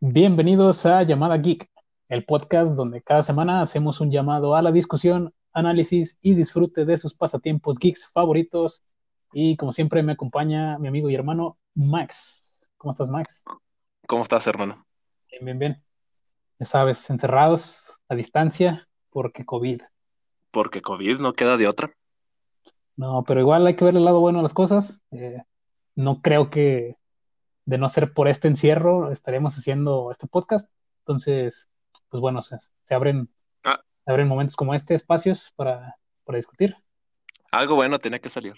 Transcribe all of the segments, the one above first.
Bienvenidos a Llamada Geek, el podcast donde cada semana hacemos un llamado a la discusión, análisis y disfrute de sus pasatiempos geeks favoritos. Y como siempre me acompaña mi amigo y hermano Max. ¿Cómo estás, Max? ¿Cómo estás, hermano? Bien, bien, bien. Ya sabes, encerrados a distancia porque COVID. Porque COVID no queda de otra. No, pero igual hay que ver el lado bueno de las cosas. Eh, no creo que de no ser por este encierro estaríamos haciendo este podcast. Entonces, pues bueno, se, abren, ah. se abren momentos como este, espacios para, para discutir. Algo bueno tenía que salir.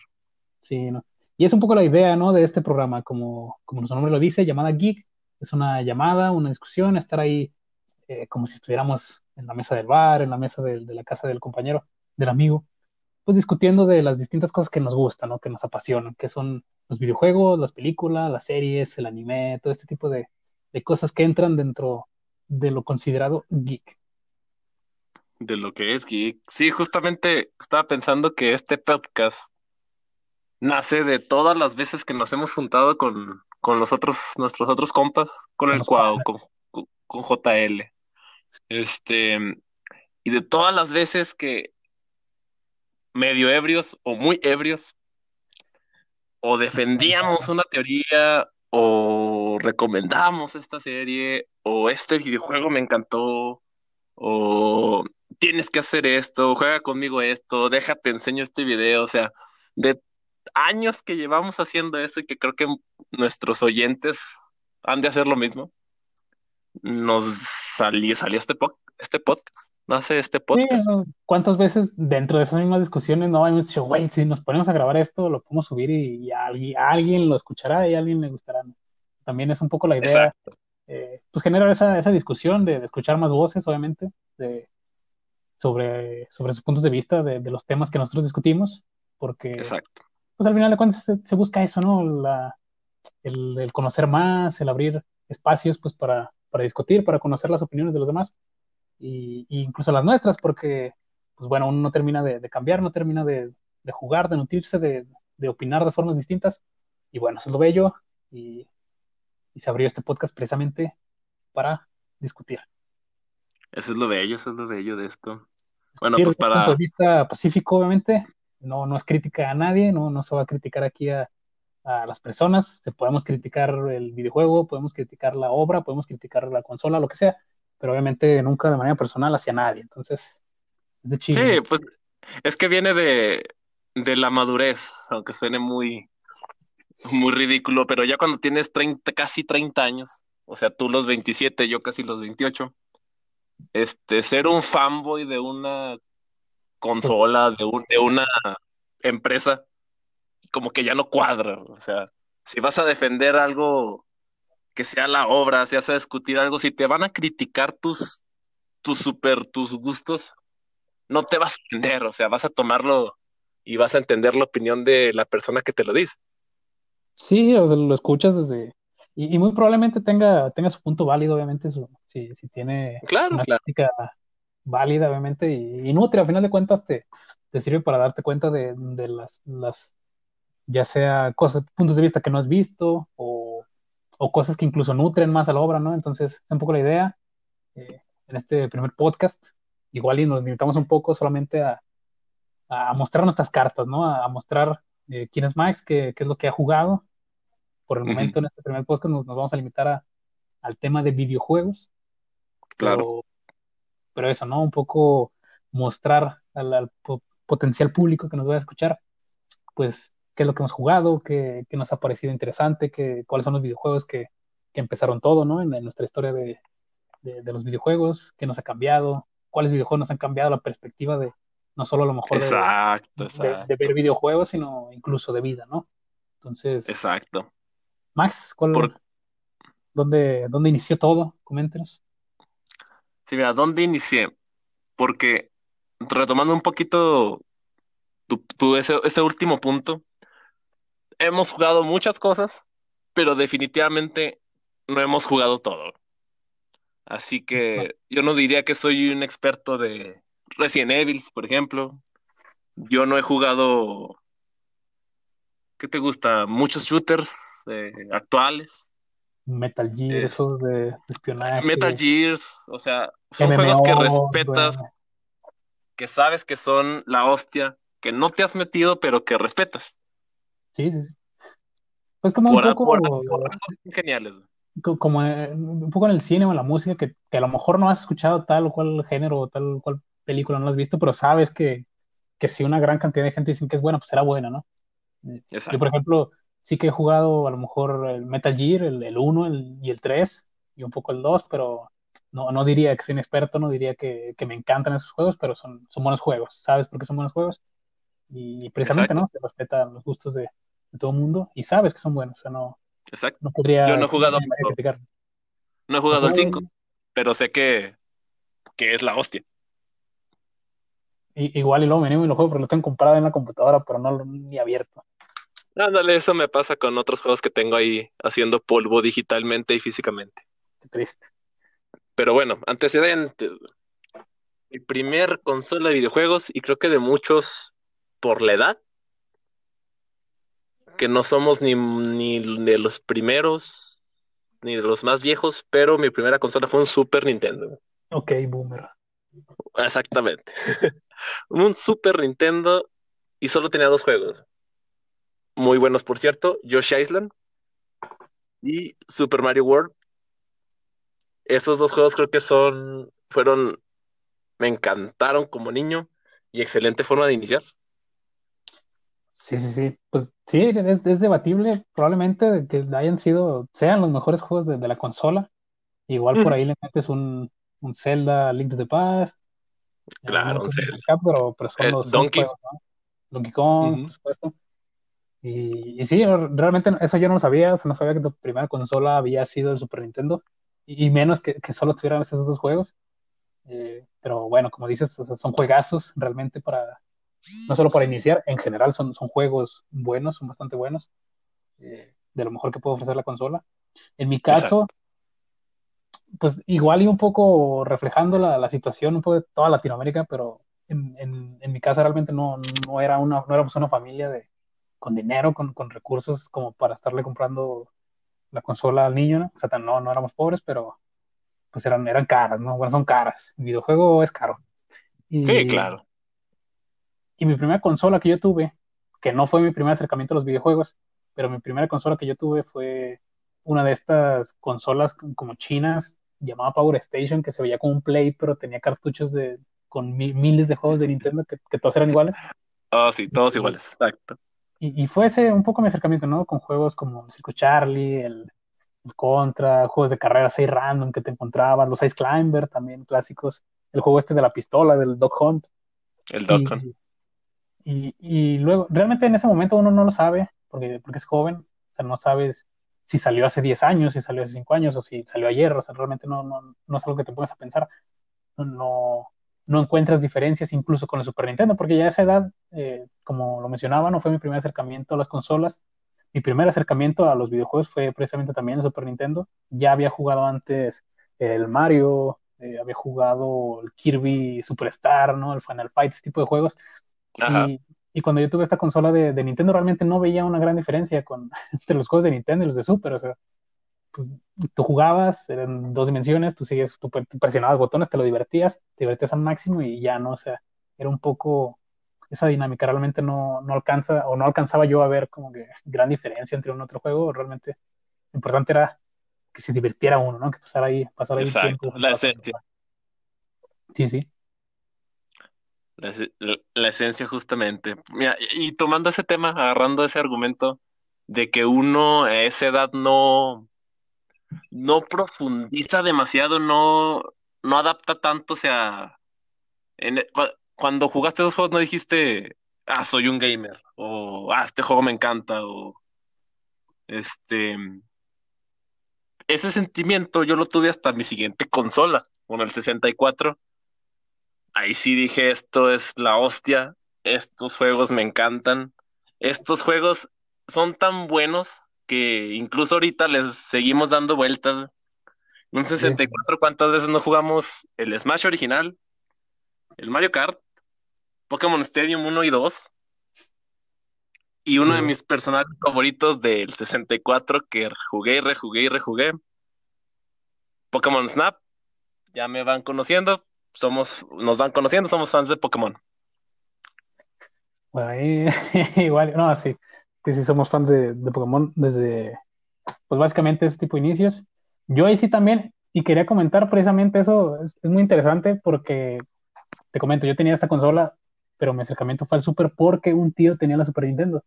Sí, ¿no? Y es un poco la idea, ¿no? De este programa, como, como nuestro nombre lo dice, llamada Geek. Es una llamada, una discusión, estar ahí eh, como si estuviéramos en la mesa del bar, en la mesa de, de la casa del compañero, del amigo pues discutiendo de las distintas cosas que nos gustan, ¿no? Que nos apasionan, que son los videojuegos, las películas, las series, el anime, todo este tipo de, cosas que entran dentro de lo considerado geek. De lo que es geek. Sí, justamente estaba pensando que este podcast nace de todas las veces que nos hemos juntado con, los otros, nuestros otros compas, con el Cuau, con, con JL. Este, y de todas las veces que medio ebrios o muy ebrios, o defendíamos una teoría, o recomendamos esta serie, o este videojuego me encantó, o tienes que hacer esto, juega conmigo esto, déjate, enseño este video, o sea, de años que llevamos haciendo eso y que creo que nuestros oyentes han de hacer lo mismo, nos salió, este, este podcast hace este podcast. ¿Cuántas veces dentro de esas mismas discusiones no hemos dicho, güey, si nos ponemos a grabar esto, lo podemos subir y, a, alguien, lo escuchará y a alguien le gustará? También es un poco la idea, eh, pues generar esa, esa discusión de, escuchar más voces, obviamente, de, sobre, sobre sus puntos de vista de, los temas que nosotros discutimos, porque Exacto. pues al final de cuentas se, busca eso, ¿no? La, el, conocer más, el abrir espacios pues para, para discutir, para conocer las opiniones de los demás y, incluso las nuestras, porque, pues bueno, uno no termina de, cambiar, no termina de, jugar, de nutrirse, de, opinar de formas distintas. Y bueno, eso es lo bello y, se abrió este podcast precisamente para discutir. Eso es lo bello, eso es lo bello de esto. Bueno, pues para... punto de vista pacífico, obviamente, no, no es crítica a nadie, no, no se va a criticar aquí a, a las personas, se podemos criticar el videojuego, podemos criticar la obra, podemos criticar la consola, lo que sea, pero obviamente nunca de manera personal hacia nadie. Entonces, es de chido. Sí, pues es que viene de, la madurez, aunque suene muy, muy ridículo, pero ya cuando tienes 30, casi 30 años, o sea, tú los 27, yo casi los 28, este, ser un fanboy de una consola, de, un, de una empresa, como que ya no cuadra. O sea, si vas a defender algo que sea la obra, si vas a discutir algo, si te van a criticar tus, tus super, tus gustos, no te vas a entender, o sea, vas a tomarlo y vas a entender la opinión de la persona que te lo dice. Sí, o sea, lo escuchas desde, y, muy probablemente tenga, tenga su punto válido, obviamente, su, si, si tiene claro, una crítica válida, obviamente, y, y nutre, al final de cuentas te, te sirve para darte cuenta de, de las, las, ya sea cosas, puntos de vista que no has visto, o o cosas que incluso nutren más a la obra, ¿no? Entonces, es un poco la idea eh, en este primer podcast. Igual y nos limitamos un poco solamente a, mostrar nuestras cartas, ¿no? A, mostrar eh, quién es Max, qué, es lo que ha jugado. Por el momento, en este primer podcast nos, vamos a limitar al tema de videojuegos. Claro. Pero, eso, ¿no? Un poco mostrar al, potencial público que nos va a escuchar, pues qué es lo que hemos jugado, qué, nos ha parecido interesante, qué, cuáles son los videojuegos que, empezaron todo, ¿no? En, nuestra historia de, los videojuegos, qué nos ha cambiado, cuáles videojuegos nos han cambiado la perspectiva de no solo a lo mejor de, ver videojuegos, sino incluso de vida, ¿no? Entonces. Exacto. Max, ¿cuál, dónde, inició todo? Coméntenos. Sí, mira, ¿dónde inicié? Porque retomando un poquito tu, ese último punto, hemos jugado muchas cosas, pero definitivamente no hemos jugado todo. Así que yo no diría que soy un experto de Resident Evil, por ejemplo. Yo no he jugado, ¿qué te gusta? Muchos shooters eh, actuales. Metal Gear, Es- esos de, de espionaje. Metal Gears, o sea, son juegos que respetas, que sabes que son la hostia, que no te has metido, pero que respetas. Sí, sí, sí. Pues como un Por, poco, por, por geniales. como eh, un poco en el cine o en la música, que, que a lo mejor no has escuchado tal o cual género o tal o cual película, no lo has visto, pero sabes que, que si una gran cantidad de gente dicen que es buena, pues será buena, ¿no? Yo, por Exacto. ejemplo, sí que he jugado a lo mejor el Metal Gear, el, el 1 el- y el 3, y un poco el 2, pero no, no diría que soy un experto, no diría que, que me encantan esos juegos, pero son, son buenos juegos. ¿Sabes por qué son buenos juegos? Y precisamente, Exacto. ¿no? Se respetan los gustos de, de todo el mundo y sabes que son buenos, o sea, no, Exacto. no podría Yo no he jugado, criticar. no he jugado el 5, pero sé que, que es la hostia. I- Igual y luego me animo y lo juego, pero lo tengo comprado en la computadora, pero no lo ni abierto. Ándale, eso me pasa con otros juegos que tengo ahí haciendo polvo digitalmente y físicamente. Qué triste. Pero bueno, antecedentes. Mi primer consola de videojuegos, y creo que de muchos por la edad, que no somos ni, ni de los primeros, ni de los más viejos, pero mi primera consola fue un Super Nintendo. Ok, boomer. Exactamente. Un Super Nintendo y solo tenía dos juegos. Muy buenos, por cierto. Yoshi Island y Super Mario World. Esos dos juegos creo que son, fueron, me encantaron como niño y excelente forma de iniciar. Sí, sí, sí. Pues sí, es, es debatible probablemente de que hayan sido, sean los mejores juegos de, de la consola. Igual por ahí le metes un, un Zelda Link to the Past, Claro, un Zelda. pero, pero son Eh, los Donkey. juegos, ¿no? Donkey Kong, por supuesto. Y, y sí, realmente eso yo no lo sabía, o sea, no sabía que tu primera consola había sido el Super Nintendo, y, y menos que, que solo tuvieran esos dos juegos. Eh, pero bueno, como dices, o sea, son juegazos realmente para, no solo para iniciar, en general son, son juegos buenos, son bastante buenos, eh, de lo mejor que puede ofrecer la consola. En mi caso, pues igual y un poco reflejando la, la situación un poco de toda Latinoamérica, pero en, en, en mi casa realmente no, no, era una, no éramos una familia de, con dinero, con, con recursos como para estarle comprando la consola al niño, ¿no? O sea, no, no éramos pobres, pero pues eran, eran caras, ¿no? Bueno, son caras. El videojuego es caro. Y, Sí, claro. Y mi primera consola que yo tuve, que no fue mi primer acercamiento a los videojuegos, pero mi primera consola que yo tuve fue una de estas consolas como chinas, llamada Power Station, que se veía como un Play, pero tenía cartuchos de, con mi, miles de juegos de Nintendo que, que todos eran iguales. Oh, sí, todos iguales. Exacto. Y, y fue ese un poco mi acercamiento, ¿no? Con juegos como Circo Charlie, el, el Contra, juegos de carreras ahí random que te encontrabas, los Ice Climber también clásicos, el juego este de la pistola, del Dog Hunt. El Y, Dokkan. Y, luego, realmente en ese momento uno no lo sabe, porque, porque es joven, o sea, no sabes si salió hace 10 años, si salió hace 5 años, o si salió ayer, o sea, realmente no, no, no es algo que te pongas a pensar. No, no encuentras diferencias incluso con el Super Nintendo, porque ya a esa edad, eh, como lo mencionaba, no fue mi primer acercamiento a las consolas. Mi primer acercamiento a los videojuegos fue precisamente también el Super Nintendo. Ya había jugado antes el Mario, eh, había jugado el Kirby Superstar, ¿no? El Final Fight, ese tipo de juegos. Ajá. Y, y cuando yo tuve esta consola de, de Nintendo, realmente no veía una gran diferencia con, entre los juegos de Nintendo y los de Super. O sea, pues, tú jugabas, eran dos dimensiones, tú sigues, tú, tú presionabas botones, te lo divertías, te divertías al máximo y ya no, o sea, era un poco esa dinámica realmente no, no alcanza o no alcanzaba yo a ver como que gran diferencia entre un otro juego. Realmente lo importante era que se divirtiera uno, ¿no? Que pasara ahí, pasara ahí Exacto. tiempo. La esencia. Sí, sí. La, ese- la- la esencia justamente. Y, tomando ese tema, agarrando ese argumento de que uno a esa edad no, no profundiza demasiado, no, no adapta tanto, o sea, cu- cuando jugaste esos juegos no dijiste, ah, soy un gamer, o ah, este juego me encanta, o este, ese sentimiento yo lo tuve hasta mi siguiente consola, con el 64. Ahí sí dije, esto es la hostia, estos juegos me encantan, estos juegos son tan buenos que incluso ahorita les seguimos dando vueltas. Un 64, ¿cuántas veces no jugamos el Smash original? El Mario Kart, Pokémon Stadium 1 y 2. Y uno de mis personajes favoritos del 64 que jugué y rejugué y rejugué. Pokémon Snap. Ya me van conociendo. Somos, nos van conociendo, somos fans de Pokémon. Bueno, ahí igual, no, sí, que sí somos fans de, de, Pokémon desde, pues básicamente ese tipo de inicios. Yo ahí sí también, y quería comentar precisamente eso, es, es muy interesante porque, te comento, yo tenía esta consola, pero mi acercamiento fue al Super porque un tío tenía la Super Nintendo.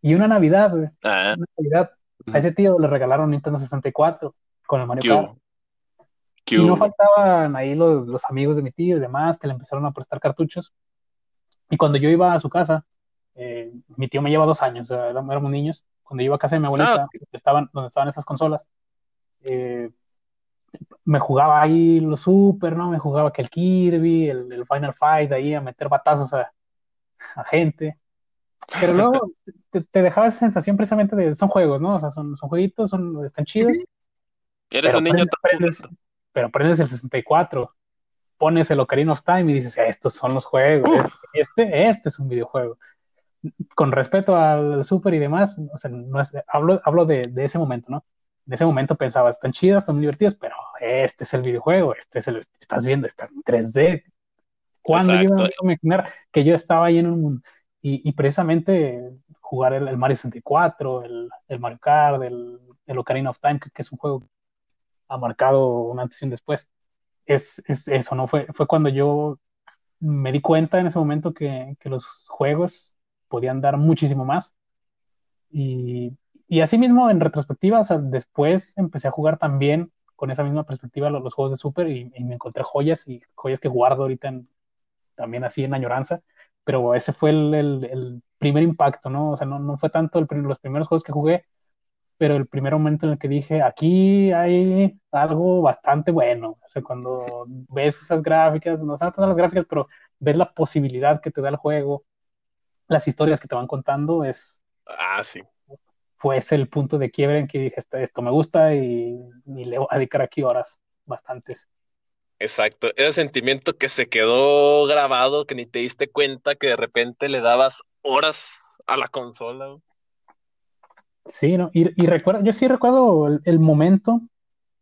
Y una Navidad, Ah, una Navidad, a ese tío le regalaron Nintendo 64 con el Mario ¿qué Kart. Y no faltaban ahí los, los amigos de mi tío y demás que le empezaron a prestar cartuchos. Y cuando yo iba a su casa, eh, mi tío me lleva dos años, éramos, niños. Cuando yo iba a casa de mi abuelita, Ah, donde estaban, donde estaban esas consolas, eh, me jugaba ahí los Super, ¿no? Me jugaba que el Kirby, el, el Final Fight, ahí a meter batazos a, a gente. Pero luego te, te dejaba esa sensación precisamente de, son juegos, ¿no? O sea, son, son jueguitos, son, están chidos, Eres un niño prendes, tan prendes- pero prendes el 64, pones el Ocarina of Time y dices, estos son los juegos, Uf. este, este es un videojuego. Con respeto al Super y demás, o sea, no es- hablo, hablo de, de ese momento, ¿no? En ese momento pensaba, están chidos, están muy divertidos, pero este es el videojuego, este es el, estás viendo, está en 3D. ¿Cuándo yo a imaginar que yo estaba ahí en un mundo? Y, y precisamente jugar el, el Mario 64, el, el Mario Kart, el, el Ocarina of Time, que, que es un juego ha marcado un antes y un después. Es, es eso, ¿no? Fue, fue cuando yo me di cuenta en ese momento que, que los juegos podían dar muchísimo más. Y, y así mismo, en retrospectiva, o sea, después empecé a jugar también con esa misma perspectiva los, los juegos de Super y, y me encontré joyas y joyas que guardo ahorita en- también así en añoranza. Pero ese fue el, el- el primer impacto, ¿no? O sea, no, no fue tanto el los primeros juegos que jugué, pero el primer momento en el que dije, aquí hay algo bastante bueno. O sea, cuando ves esas gráficas, no son tanto las gráficas, pero ves la posibilidad que te da el juego, las historias que te van contando, es, Ah, sí. fue ese el punto de quiebre en que dije, esto, esto me gusta y, y le voy a dedicar aquí horas bastantes. Exacto. Ese sentimiento que se quedó grabado, que ni te diste cuenta que de repente le dabas horas a la consola. Sí, ¿no? Y, y recuerdo, yo sí recuerdo el, el momento, o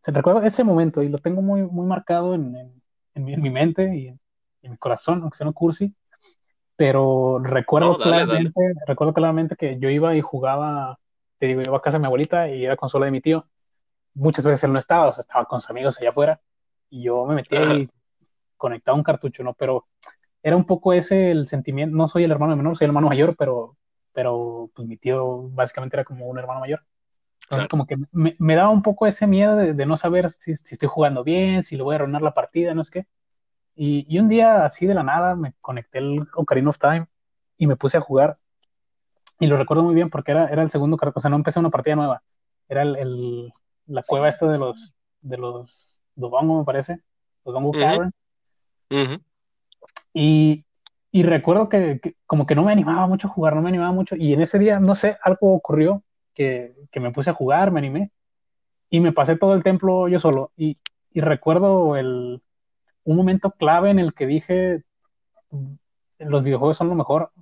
sea, recuerdo ese momento y lo tengo muy, muy marcado en, en- en mi, en mi mente y en, mi corazón, aunque sea no cursi, pero recuerdo No, dale, dale. claramente, recuerdo claramente que yo iba y jugaba, te digo, iba a casa de mi abuelita y era consola de mi tío. Muchas veces él no estaba, o sea, estaba con sus amigos allá afuera y yo me metía y conectaba un cartucho, ¿no? Pero era un poco ese el sentimiento, no soy el hermano menor, soy el hermano mayor, pero, pero pues mi tío básicamente era como un hermano mayor. Entonces Claro. como que me, me daba un poco ese miedo de, de no saber si, si estoy jugando bien, si le voy a arruinar la partida, no sé qué. Y, y un día así de la nada me conecté el Ocarina of Time y me puse a jugar. Y lo recuerdo muy bien porque era, era el segundo, o sea, no empecé una partida nueva. Era el, el- la cueva esta de los, de los Dodongo, me parece. Dodongo Ujú. Cavern. Ujú. Y, y recuerdo que, que como que no me animaba mucho a jugar, no me animaba mucho. Y en ese día, no sé, algo ocurrió que, que me puse a jugar, me animé. Y me pasé todo el templo yo solo. Y, y recuerdo el, un momento clave en el que dije, los videojuegos son lo mejor.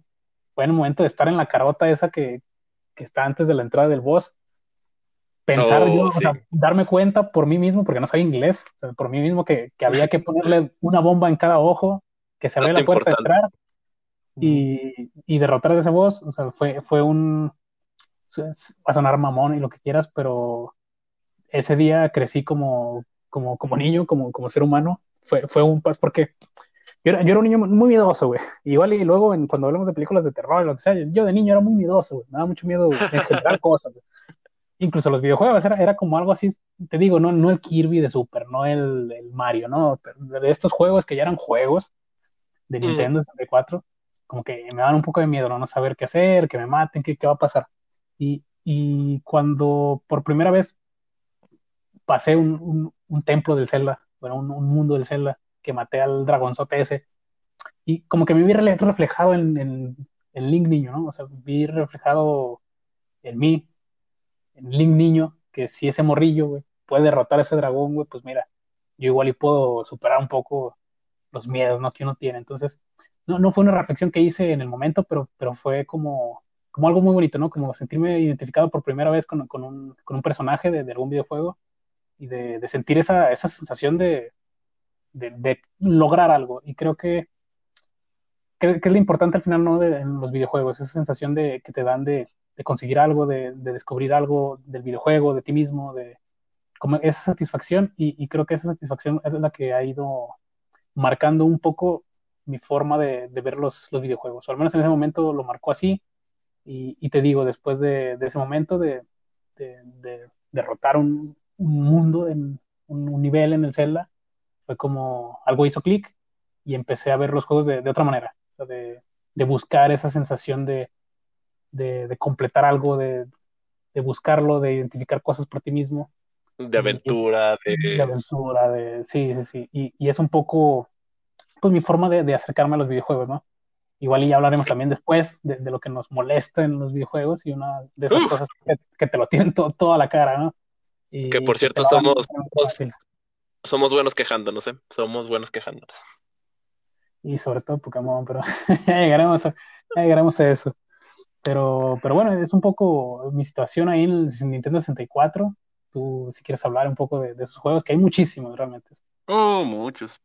Fue en el momento de estar en la carota esa que, que está antes de la entrada del boss. Pensar Oh, yo, o sí. sea, darme cuenta por mí mismo, porque no sabía inglés, o sea, por mí mismo que, que había que ponerle una bomba en cada ojo, que se Dato la puerta de importante. entrar y, y derrotar a ese boss, o sea, fue, fue un, va a sonar mamón y lo que quieras, pero ese día crecí como, como, como niño, como, como ser humano, fue, fue un paso, porque yo era, yo era un niño muy miedoso, güey, igual y luego en, cuando hablamos de películas de terror y lo que sea, yo de niño era muy miedoso, güey, me daba mucho miedo en general cosas, güey. incluso los videojuegos, era, era como algo así, te digo, no, no el Kirby de Super, no el, el Mario, no, pero de estos juegos que ya eran juegos de. Nintendo 64, como que me daban un poco de miedo, ¿no? No saber qué hacer, que me maten, qué, qué va a pasar. Y, y cuando por primera vez pasé un, un, un templo del Zelda, bueno, un, un mundo del Zelda, que maté al dragonzote ese, y como que me vi reflejado en, en, en Link niño, ¿no? O sea, vi reflejado en mí, en Link niño, que si ese morrillo, güey, puede derrotar a ese dragón, güey, pues mira, yo igual y puedo superar un poco los miedos, ¿no? Que uno tiene. Entonces, no, no fue una reflexión que hice en el momento, pero, pero fue como, como algo muy bonito, ¿no? Como sentirme identificado por primera vez con, con, un, con un, personaje de, de, algún videojuego y de, de sentir esa, esa sensación de, de, lograr algo. Y creo que, que, es lo importante al final, ¿no? en los videojuegos, esa sensación de, que te dan de, conseguir algo, de, descubrir algo del videojuego, de ti mismo, de como esa satisfacción. Y, creo que esa satisfacción es la que ha ido marcando un poco mi forma de, ver los, videojuegos. O al menos en ese momento lo marcó así. Y, te digo, después de, ese momento de, derrotar un, un mundo, en, un, nivel en el Zelda, fue como algo hizo clic y empecé a ver los juegos de, otra manera, de, buscar esa sensación de, completar algo, de, buscarlo, de identificar cosas por ti mismo. De aventura, de... de... aventura, de... Sí, sí, sí. Y, y, es un poco, pues, mi forma de, acercarme a los videojuegos, ¿no? Igual y ya hablaremos también después de, lo que nos molesta en los videojuegos y una de esas cosas que, te lo tienen toda la cara, ¿no? que por cierto somos, somos buenos quejándonos, ¿eh? Somos buenos quejándonos. Y sobre todo Pokémon, pero ya llegaremos, a, llegaremos a eso. Pero, pero bueno, es un poco mi situación ahí en el Nintendo 64. Tú, si quieres hablar un poco de, esos juegos, que hay muchísimos realmente. Oh, muchos.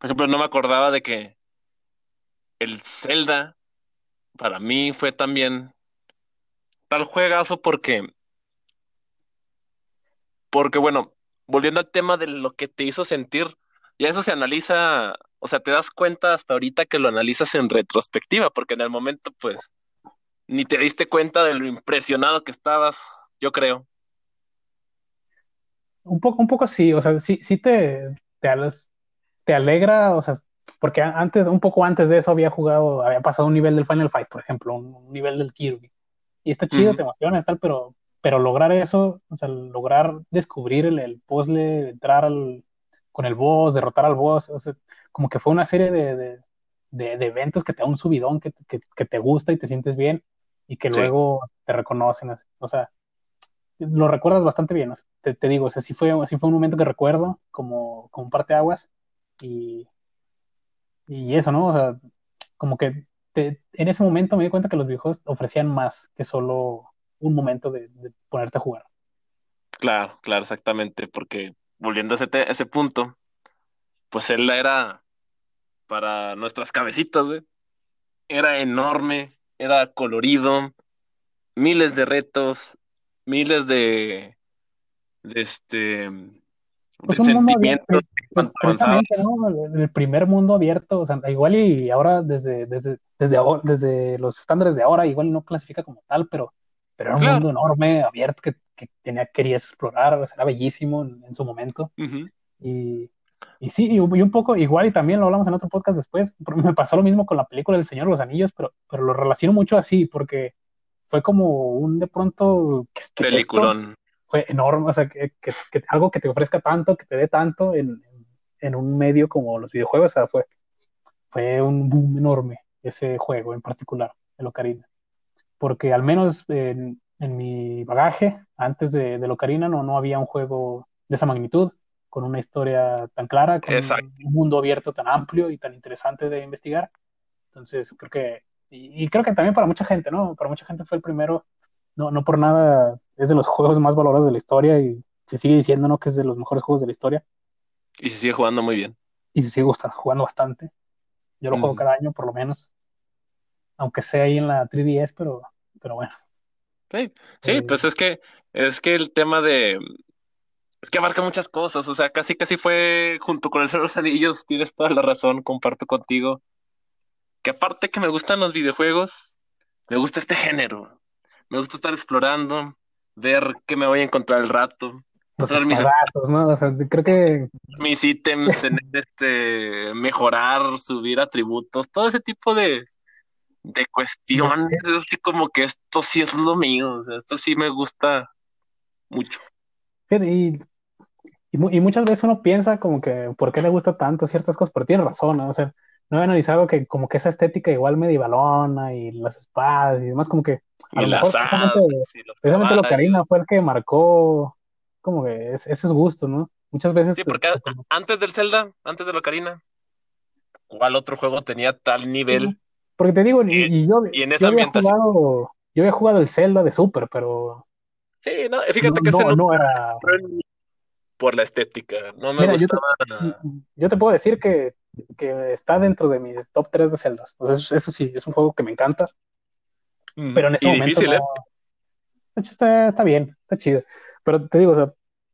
Por ejemplo, no me acordaba de que el Zelda para mí fue también tal juegazo porque porque bueno, volviendo al tema de lo que te hizo sentir, ya eso se analiza, o sea, te das cuenta hasta ahorita que lo analizas en retrospectiva, porque en el momento, pues, ni te diste cuenta de lo impresionado que estabas, yo creo. Un poco, un poco sí, o sea, sí, sí te, te, te alegra, o sea, porque antes, un poco antes de eso había jugado, había pasado un nivel del Final Fight, por ejemplo, un, nivel del Kirby. Y está chido, te emociona, tal, pero pero lograr eso, o sea, lograr descubrir el, el puzzle, entrar al, con el boss, derrotar al boss, o sea, como que fue una serie de, de, de, eventos que te da un subidón, que, que, que, te gusta y te sientes bien y que luego te reconocen, o sea, lo recuerdas bastante bien, te, te, digo, o sea, sí fue, sí fue un momento que recuerdo como, como parte aguas y, y eso, ¿no? O sea, como que te, en ese momento me di cuenta que los viejos ofrecían más que solo un momento de, ponerte a jugar. Claro, claro, exactamente, porque volviendo a ese, ese punto, pues él era para nuestras cabecitas, era enorme, era colorido, miles de retos, miles de, de este pues sentimientos. Pues, el primer mundo abierto, o sea, igual y ahora desde, desde, desde, desde los estándares de ahora, igual no clasifica como tal, pero pero era un mundo enorme, abierto, que, que tenía, querías explorar, era bellísimo en, su momento. y, y, sí, y, un poco igual, y también lo hablamos en otro podcast después, me pasó lo mismo con la película del Señor de los Anillos, pero, pero lo relaciono mucho así, porque fue como un de pronto... ¿qué, Peliculón. fue enorme, o sea, que, que, algo que te ofrezca tanto, que te dé tanto en, en, un medio como los videojuegos, o sea, fue, fue un boom enorme ese juego en particular, el Ocarina porque al menos en, mi bagaje, antes de, de Locarina, no, no había un juego de esa magnitud, con una historia tan clara, con un mundo abierto tan amplio y tan interesante de investigar. Entonces, creo que, y, creo que también para mucha gente, ¿no? Para mucha gente fue el primero, no, no por nada, es de los juegos más valorados de la historia y se sigue diciendo, ¿no? Que es de los mejores juegos de la historia. Y se sigue jugando muy bien. Y se sigue jugando bastante. Yo lo juego cada año, por lo menos aunque sea ahí en la 3DS, pero, pero bueno. Sí, sí, eh, pues es que, es que el tema de, es que abarca muchas cosas, o sea, casi casi fue junto con el Señor de los Anillos, tienes toda la razón, comparto contigo, que aparte que me gustan los videojuegos, me gusta este género, me gusta estar explorando, ver qué me voy a encontrar el rato, mis ¿no? O sea, creo que mis ítems, tener este, mejorar, subir atributos, todo ese tipo de, de cuestiones, es que como que esto sí es lo mío, o sea, esto sí me gusta mucho. Y, y, muchas veces uno piensa como que por qué le gusta tanto ciertas cosas, pero tiene razón, ¿no? o sea, no he analizado que como que esa estética igual medievalona y las espadas y demás, como que a y lo mejor precisamente, lo Karina fue el que marcó como que esos gustos, ¿no? Muchas veces. Sí, porque antes del Zelda, antes de lo Karina, ¿cuál otro juego tenía tal nivel? Porque te digo, y, yo, y en esa había jugado yo había jugado el Zelda de Super, pero. Sí, no, fíjate que no, ese no era. Por la estética, no me gustaba. Yo te, yo te, puedo decir que, que, está dentro de mis top 3 de Zeldas. O sea, eso, eso, sí, es un juego que me encanta. Pero en ese y momento. difícil, no... ¿eh? Está, está bien, está chido. Pero te digo, o sea,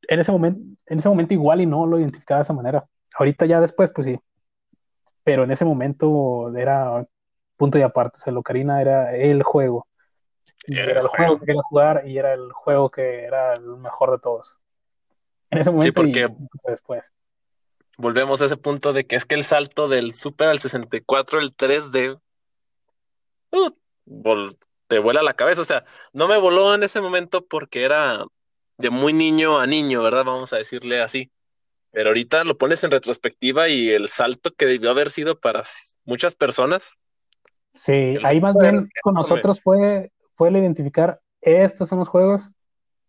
en ese momento, en ese momento igual y no lo identificaba de esa manera. Ahorita ya después, pues sí. Pero en ese momento era punto y aparte. O sea, Locarina era el juego. Era, era el juego. juego que quería jugar y era el juego que era el mejor de todos. En ese momento sí, porque y después. Volvemos a ese punto de que es que el salto del Super al 64, el 3D, uh, te vuela la cabeza. O sea, no me voló en ese momento porque era de muy niño a niño, ¿verdad? Vamos a decirle así. Pero ahorita lo pones en retrospectiva y el salto que debió haber sido para muchas personas. Sí, ahí más bien con nosotros fue, fue el identificar, estos son los juegos,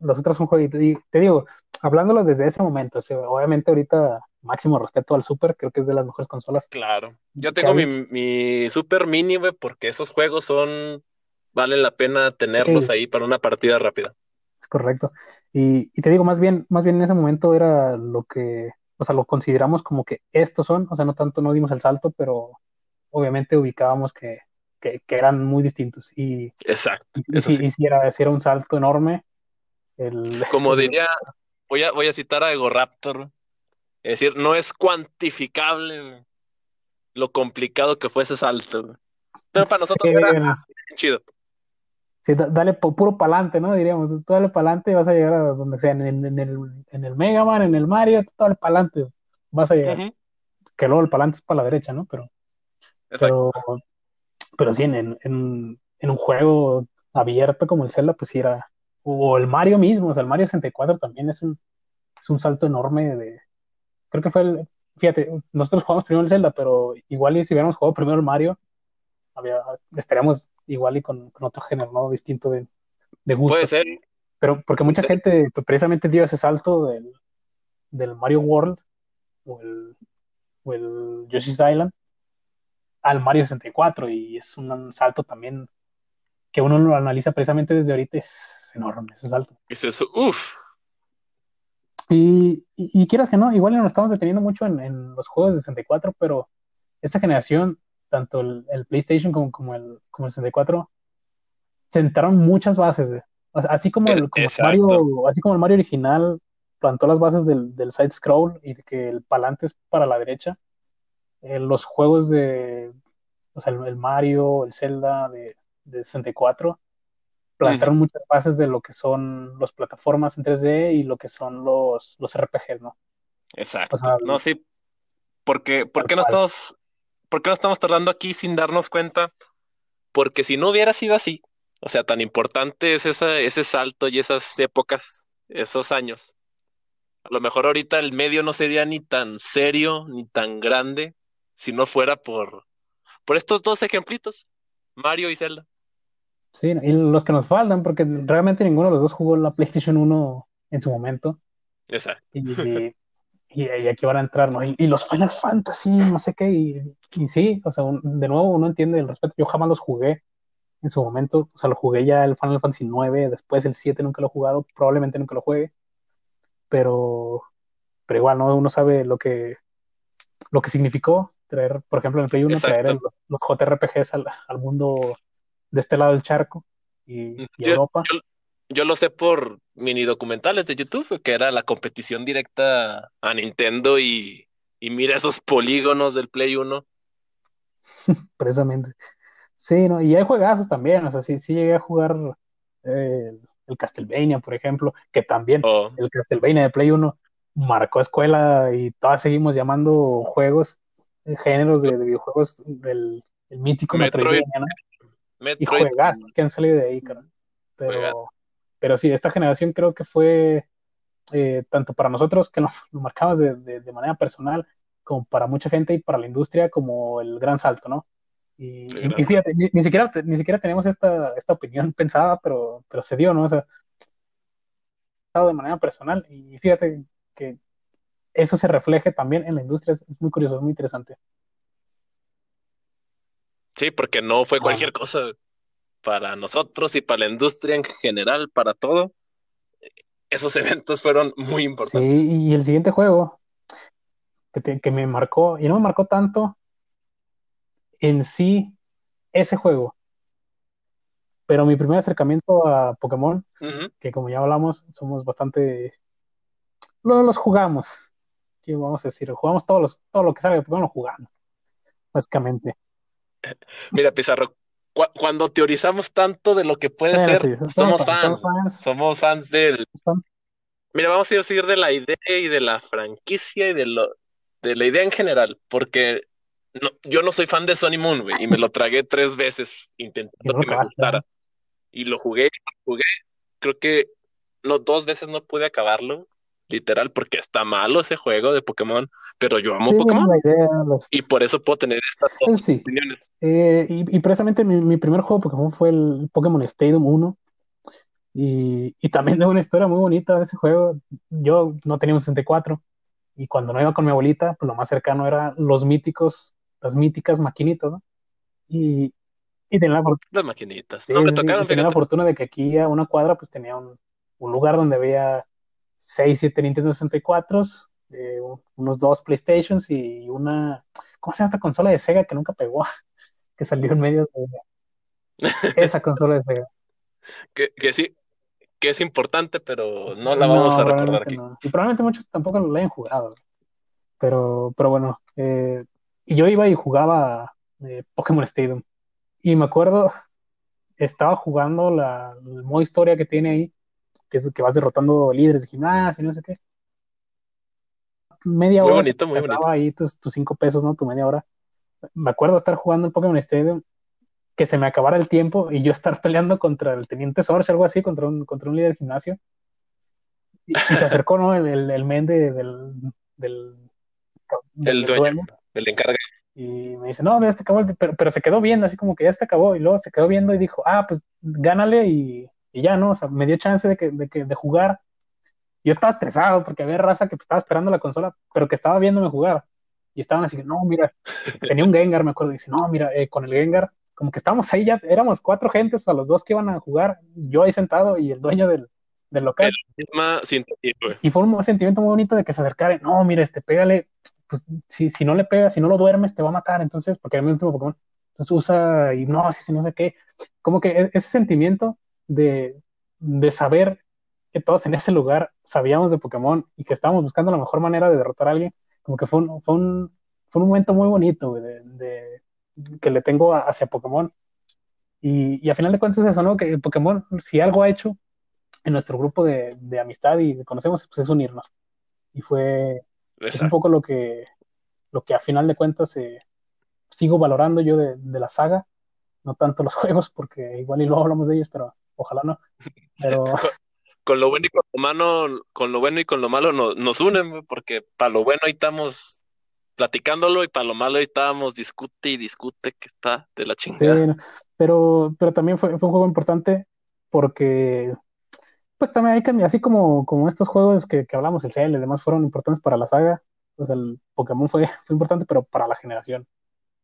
los otros son jueguitos. Y te digo, hablándolo desde ese momento, o sea, obviamente ahorita máximo respeto al Super, creo que es de las mejores consolas. Claro, yo tengo mi, mi, Super Mini, güey, porque esos juegos son, valen la pena tenerlos sí. ahí para una partida rápida. Es correcto. Y, y, te digo, más bien, más bien en ese momento era lo que, o sea, lo consideramos como que estos son, o sea, no tanto no dimos el salto, pero obviamente ubicábamos que, que, que eran muy distintos. Y, Exacto. Y, sí. y si, era, si era un salto enorme. El, como diría, voy a, voy a citar a Ego Raptor, es decir, no es cuantificable lo complicado que fue ese salto. Pero para nosotros sí, era ah, chido. Sí, dale puro pa'lante, ¿no? Diríamos, tú dale pa'lante y vas a llegar a donde sea, en, en, en, el, en el Mega Man, en el Mario, tú dale pa'lante, vas a llegar. Uh -huh. Que luego el pa'lante es para la derecha, ¿no? Pero, pero, pero sí, en, en, en, un juego abierto como el Zelda, pues sí era, o el Mario mismo, o sea, el Mario 64 también es un, es un salto enorme de, creo que fue el, fíjate, nosotros jugamos primero el Zelda, pero igual y si hubiéramos jugado primero el Mario, había, estaríamos igual y con, con otro género, ¿no? Distinto de, de gusto. Puede ser. Pero porque mucha gente precisamente dio ese salto del, del Mario World o el, o el Yoshi's Island al Mario 64 y es un salto también que uno lo analiza precisamente desde ahorita, es enorme ese salto. Es eso, uff. Y, y, y, quieras que no, igual nos estamos deteniendo mucho en, en, los juegos de 64, pero esta generación, tanto el, el PlayStation como, como, el, como el 64, sentaron muchas bases. O sea, así como el, como el, Mario, así como el Mario original plantó las bases del, del side scroll y de que el palante es para la derecha, eh, los juegos de, o sea, el, el Mario, el Zelda de, de 64, plantaron uh -huh. muchas bases de lo que son las plataformas en 3D y lo que son los, los RPGs, ¿no? Exacto. O sea, no, sí. Porque, ¿por qué no estamos, por qué no estamos tardando aquí sin darnos cuenta? Porque si no hubiera sido así, o sea, tan importante es esa, ese salto y esas épocas, esos años. A lo mejor ahorita el medio no sería ni tan serio ni tan grande si no fuera por, por estos dos ejemplitos, Mario y Zelda. Sí, y los que nos faltan, porque realmente ninguno de los dos jugó la PlayStation 1 en su momento. Exacto. Y, y, y, y aquí van a entrar, ¿no? Y, los Final Fantasy, no sé qué, y, sí, o sea, un, de nuevo uno entiende el respeto. Yo jamás los jugué en su momento, o sea, lo jugué ya el Final Fantasy 9, después el 7 nunca lo he jugado, probablemente nunca lo juegue, pero, pero igual, ¿no? Uno sabe lo que, lo que significó traer, por ejemplo, en el Play 1, Exacto. traer el, los JRPGs al, al mundo de este lado del charco y, y yo, Europa. Yo, yo, lo sé por mini documentales de YouTube, que era la competición directa a Nintendo y, y mira esos polígonos del Play 1. Precisamente. Sí, ¿no? y hay juegazos también, o sea, sí, sí llegué a jugar eh, el, Castlevania, por ejemplo, que también oh. el Castlevania de Play 1 marcó escuela y todas seguimos llamando juegos, géneros de, de videojuegos el mítico Metroid, ¿no? Metroid. y juegazos que han salido de ahí, cara. Pero, pero sí, esta generación creo que fue eh, tanto para nosotros que nos lo marcamos de, de, de, manera personal, como para mucha gente y para la industria, como el gran salto, ¿no? Y, y fíjate, ni, ni, siquiera, ni siquiera tenemos esta, esta opinión pensada, pero, pero se dio, ¿no? O sea, de manera personal. Y fíjate que eso se refleje también en la industria, es, es muy curioso, es muy interesante. Sí, porque no fue cualquier ah. cosa. para nosotros y para la industria en general, para todo, esos eventos fueron muy importantes. Sí, y el siguiente juego que, que me marcó, y no me marcó tanto en sí ese juego, pero mi primer acercamiento a Pokémon, que como ya hablamos, somos bastante... Los, los jugamos, ¿qué vamos a decir? Jugamos todos los, todo lo que sale de Pokémon lo jugamos, básicamente. Mira, Pizarro, cuando teorizamos tanto de lo que puede ser, somos, fans, somos fans del... Mira, vamos a decir de la idea y de la franquicia y de, lo, de la idea en general, porque no, yo no soy fan de Sony Moon, güey, y me lo tragué tres veces intentando que me gustara. Y lo jugué, jugué, creo que no, dos veces no pude acabarlo, literal, porque está malo ese juego de Pokémon, pero yo amo Pokémon. Y por eso puedo tener estas dos opiniones. Eh, y, precisamente mi, primer juego de Pokémon fue el Pokémon Stadium 1. Y, y también de una historia muy bonita de ese juego. Yo no tenía un 64. Y cuando no iba con mi abuelita, pues lo más cercano era los míticos, las míticas maquinitas, ¿no? Y, y tenía la fortuna. Las maquinitas. no me tocaron, tenía la fortuna de que aquí a una cuadra, pues tenía un, un lugar donde había 6, 7 Nintendo 64, eh, unos dos PlayStations y una, ¿cómo se llama esta consola de Sega que nunca pegó? que salió en medio de esa consola de Sega. que, que sí, que es importante, pero no la vamos a recordar aquí. Y probablemente muchos tampoco lo hayan jugado. Pero, pero bueno, eh, y yo iba y jugaba eh, Pokémon Stadium. Y me acuerdo, estaba jugando la, el modo historia que tiene ahí, que es que vas derrotando líderes de gimnasio y no sé qué. Media hora. Muy bonito, muy bonito. ahí tus, tus cinco pesos, ¿no? Tu media hora. Me acuerdo estar jugando el Pokémon Stadium que se me acabara el tiempo y yo estar peleando contra el teniente Sorge, algo así, contra un, contra un líder del gimnasio. Y, se acercó, ¿no? El, el, el men del, del, del, dueño, del encargado. Y me dice, no, ya se acabó, pero, pero se quedó viendo, así como que ya se acabó. Y luego se quedó viendo y dijo, ah, pues gánale y, y ya, ¿no? O sea, me dio chance de, que, de, que, de jugar. Yo estaba estresado porque había raza que estaba esperando la consola, pero que estaba viéndome jugar. Y estaban así, no, mira, tenía un Gengar, me acuerdo. Y dice, no, mira, eh, con el Gengar como que estábamos ahí ya, éramos cuatro gentes, a los dos que iban a jugar, yo ahí sentado y el dueño del, del local. y fue un sentimiento muy bonito de que se acercara, no, mira, este, pégale, pues si, si no le pegas, si no lo duermes, te va a matar, entonces, porque era mi último Pokémon, entonces usa hipnosis y no sé qué, como que e, ese sentimiento de, de saber que todos en ese lugar sabíamos de Pokémon y que estábamos buscando la mejor manera de derrotar a alguien, como que fue un, fue un, fue un momento muy bonito, de, de que le tengo hacia Pokémon. Y, a final de cuentas eso, ¿no? Que Pokémon, si algo ha hecho en nuestro grupo de, amistad y de conocemos, pues es unirnos. Y fue un poco lo que, lo que a final de cuentas eh, sigo valorando yo de, la saga, no tanto los juegos, porque igual y luego hablamos de ellos, pero ojalá no. Pero... con, lo bueno y con lo malo, con lo bueno y con lo malo nos unen, porque para lo bueno ahí estamos platicándolo y para lo malo estábamos discute y discute que está de la chingada. pero, pero también fue, fue, un juego importante porque, pues también hay que, así como, como estos juegos que, que hablamos, el CL y demás fueron importantes para la saga, pues el Pokémon fue, fue importante, pero para la generación.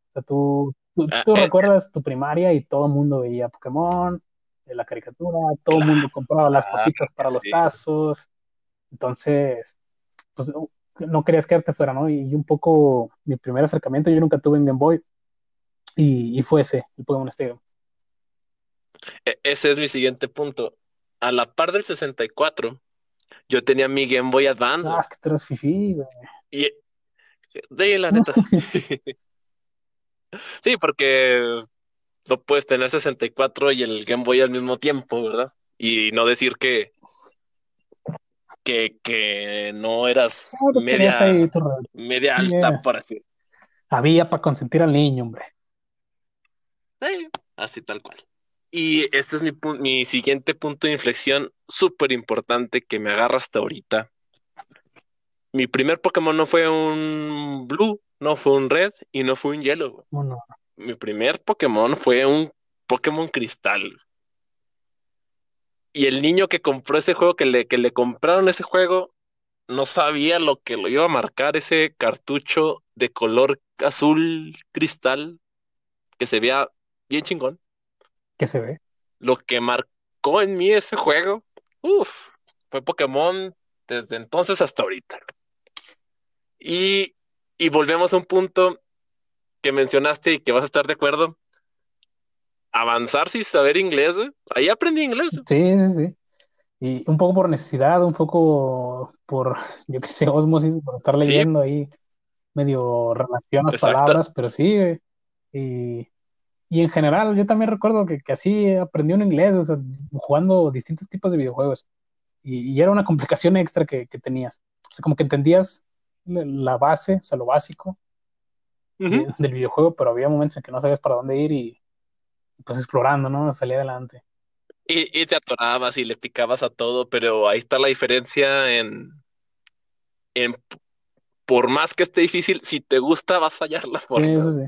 O sea, tú, tú, ah, eh, recuerdas tu primaria y todo el mundo veía Pokémon, eh, la caricatura, todo el mundo compraba las papitas para los tazos. Entonces, pues no querías quedarte fuera, ¿no? Y, un poco mi primer acercamiento, yo nunca tuve en Game Boy, y, fue ese, el Pokémon Stadium. E, ese es mi siguiente punto. A la par del 64, yo tenía mi Game Boy Advance. Ah, es que tú eres fifi, güey. Y, de la neta, sí. sí, porque no puedes tener 64 y el Game Boy al mismo tiempo, ¿verdad? Y no decir que que, no eras pues media, media alta, por así Había para consentir al niño, hombre. así tal cual. Y este es mi, mi siguiente punto de inflexión súper importante que me agarra hasta ahorita. Mi primer Pokémon no fue un Blue, no fue un Red y no fue un Yellow. Mi primer Pokémon fue un Pokémon Cristal. Y el niño que compró ese juego, que le, que le compraron ese juego, no sabía lo que lo iba a marcar ese cartucho de color azul cristal que se veía bien chingón. ¿Qué se ve? lo que marcó en mí ese juego, uff, fue Pokémon desde entonces hasta ahorita. Y, y volvemos a un punto que mencionaste y que vas a estar de acuerdo. Avanzar sin saber inglés, ahí aprendí inglés. Sí, sí, sí. Y un poco por necesidad, un poco por, yo qué sé, osmosis, por estar leyendo ahí medio relación las palabras, pero sí, y, y, en general yo también recuerdo que, que así aprendí un inglés, o sea, jugando distintos tipos de videojuegos, y, y era una complicación extra que, que, tenías, o sea, como que entendías la base, o sea, lo básico del videojuego, pero había momentos en que no sabías para dónde ir y pues explorando, ¿no? Salía adelante. Y, y, te atorabas y le picabas a todo, pero ahí está la diferencia en, en por más que esté difícil, si te gusta, vas a hallar la forma. Sí, eso sí.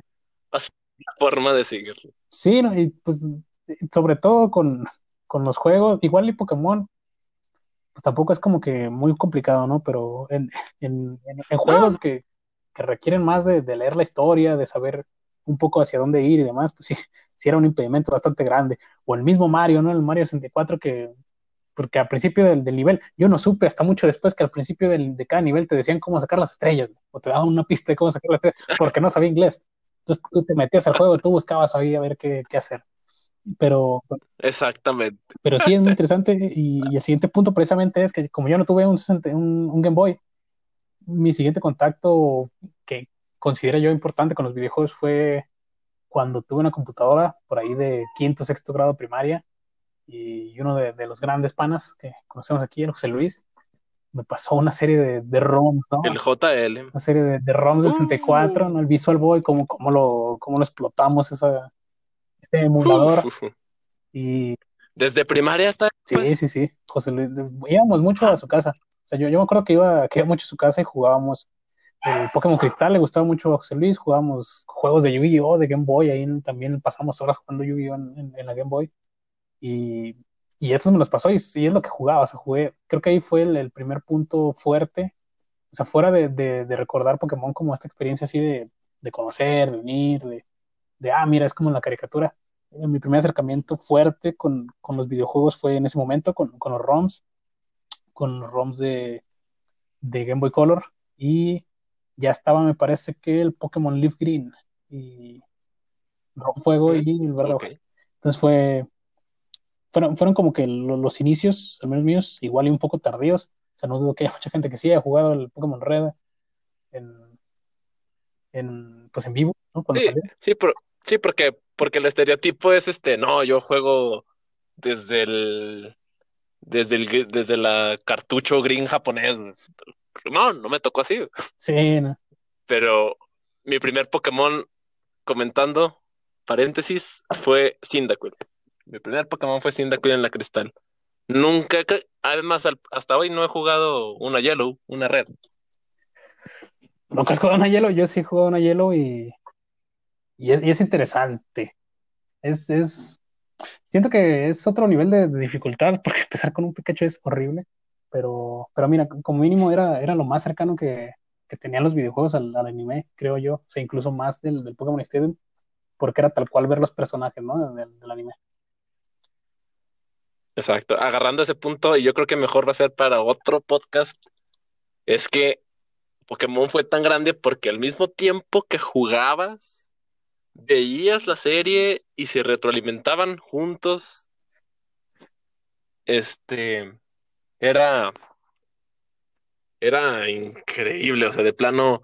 Vas la forma de seguirlo. Sí, no, y pues sobre todo con, con, los juegos, igual y Pokémon, pues tampoco es como que muy complicado, ¿no? Pero en, en, en juegos que, que, requieren más de, de, leer la historia, de saber un poco hacia dónde ir y demás, pues sí, sí era un impedimento bastante grande. O el mismo Mario, ¿no? El Mario 64 que porque al principio del, del, nivel, yo no supe hasta mucho después que al principio del, de cada nivel te decían cómo sacar las estrellas, o te daban una pista de cómo sacar las estrellas, porque no sabía inglés. Entonces tú te metías al juego, tú buscabas ahí a ver qué, qué hacer. Pero. Exactamente. Pero sí es muy interesante. Y, y, el siguiente punto, precisamente, es que como yo no tuve un, un, un Game Boy, mi siguiente contacto que considero yo importante con los videojuegos fue cuando tuve una computadora por ahí de quinto, sexto grado primaria y uno de, de, los grandes panas que conocemos aquí, el José Luis, me pasó una serie de, de ROMs, ¿no? El JL. Una serie de, de ROMs del 64, uh. ¿no? El Visual Boy, cómo, cómo, lo, cómo lo explotamos, esa, ese emulador. Uh, uh, y... Desde primaria hasta. Sí, sí, sí. José Luis, íbamos mucho a su casa. Sea, yo, yo me acuerdo que iba, que iba mucho a su casa y jugábamos el Pokémon Cristal, le gustaba mucho a José Luis, jugábamos juegos de Yu-Gi-Oh! de Game Boy, ahí también pasamos horas jugando Yu-Gi-Oh! En, en, en la Game Boy. Y, y estos me los pasó y, y, es lo que jugaba, o sea, jugué, creo que ahí fue el, el primer punto fuerte, o sea, fuera de, de, de, recordar Pokémon como esta experiencia así de, de conocer, de unir, de, de, ah, mira, es como en la caricatura. Mi primer acercamiento fuerte con, con los videojuegos fue en ese momento, con, con los ROMs, con los ROMs de, de Game Boy Color, y ya estaba, me parece que el Pokémon Leaf Green, y Rojo Fuego y el Verde okay. Entonces fue, fueron, fueron como que los, los, inicios, al menos míos, igual y un poco tardíos. O sea, no dudo que haya mucha gente que sí haya jugado el Pokémon Red en, en pues en vivo, ¿no? Sí, sí, pero, sí, porque, porque el estereotipo es este, no, yo juego desde el desde el desde la cartucho green japonés. No, no me tocó así. Sí, no. Pero mi primer Pokémon comentando, paréntesis, fue Cyndaquil. Mi primer Pokémon fue Cyndaquil en la Cristal. Nunca, además, hasta hoy no he jugado una Yellow, una Red. ¿Nunca has jugado una Yellow? Yo sí he jugado una Yellow y, y, es, y es interesante. Es, es, siento que es otro nivel de, dificultad, porque empezar con un Pikachu es horrible. Pero, pero mira, como mínimo era, era lo más cercano que, que tenían los videojuegos al, al, anime, creo yo. O sea, incluso más del, del Pokémon Stadium, porque era tal cual ver los personajes, ¿no? Del, del anime. Exacto, agarrando ese punto, y yo creo que mejor va a ser para otro podcast, es que Pokémon fue tan grande porque al mismo tiempo que jugabas, veías la serie y se retroalimentaban juntos. Este era era increíble, o sea, de plano,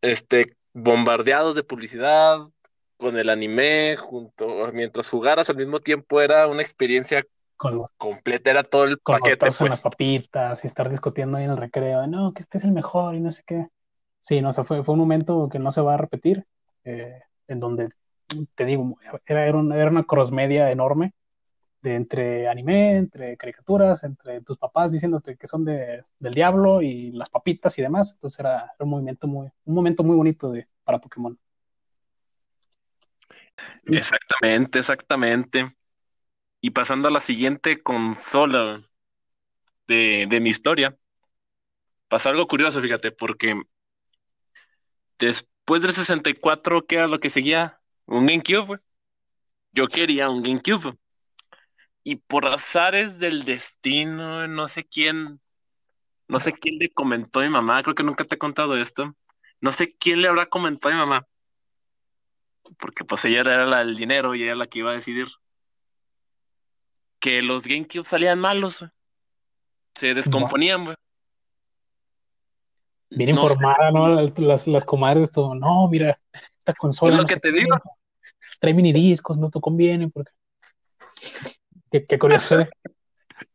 este, bombardeados de publicidad con el anime, junto, mientras jugaras al mismo tiempo era una experiencia con los, completa, era todo el con paquete. Los pues. las papitas y estar discutiendo ahí en el recreo, de, no, que este es el mejor y no sé qué. Sí, no, o sea, fue, fue un momento que no se va a repetir, eh, en donde, te digo, era, era, una, era una crossmedia enorme de entre anime, entre caricaturas, entre tus papás diciéndote que son de, del diablo y las papitas y demás. Entonces era, era un movimiento muy, un momento muy bonito de, para Pokémon. Exactamente, exactamente. Y pasando a la siguiente consola de, de mi historia, pasó algo curioso, fíjate, porque después del 64, ¿qué era lo que seguía? Un GameCube. Yo quería un GameCube. y por azares del destino, no sé quién, no sé quién le comentó a mi mamá, creo que nunca te he contado esto, no sé quién le habrá comentado a mi mamá, porque pues ella era la del dinero y ella la que iba a decidir, que los GameCube salían malos, se descomponían, güey. Bien informada, ¿no? Las, las comadres, todo, no, mira, esta consola. Es lo que te digo. Trae mini discos, no te conviene, porque. Qué, curioso. ¿eh?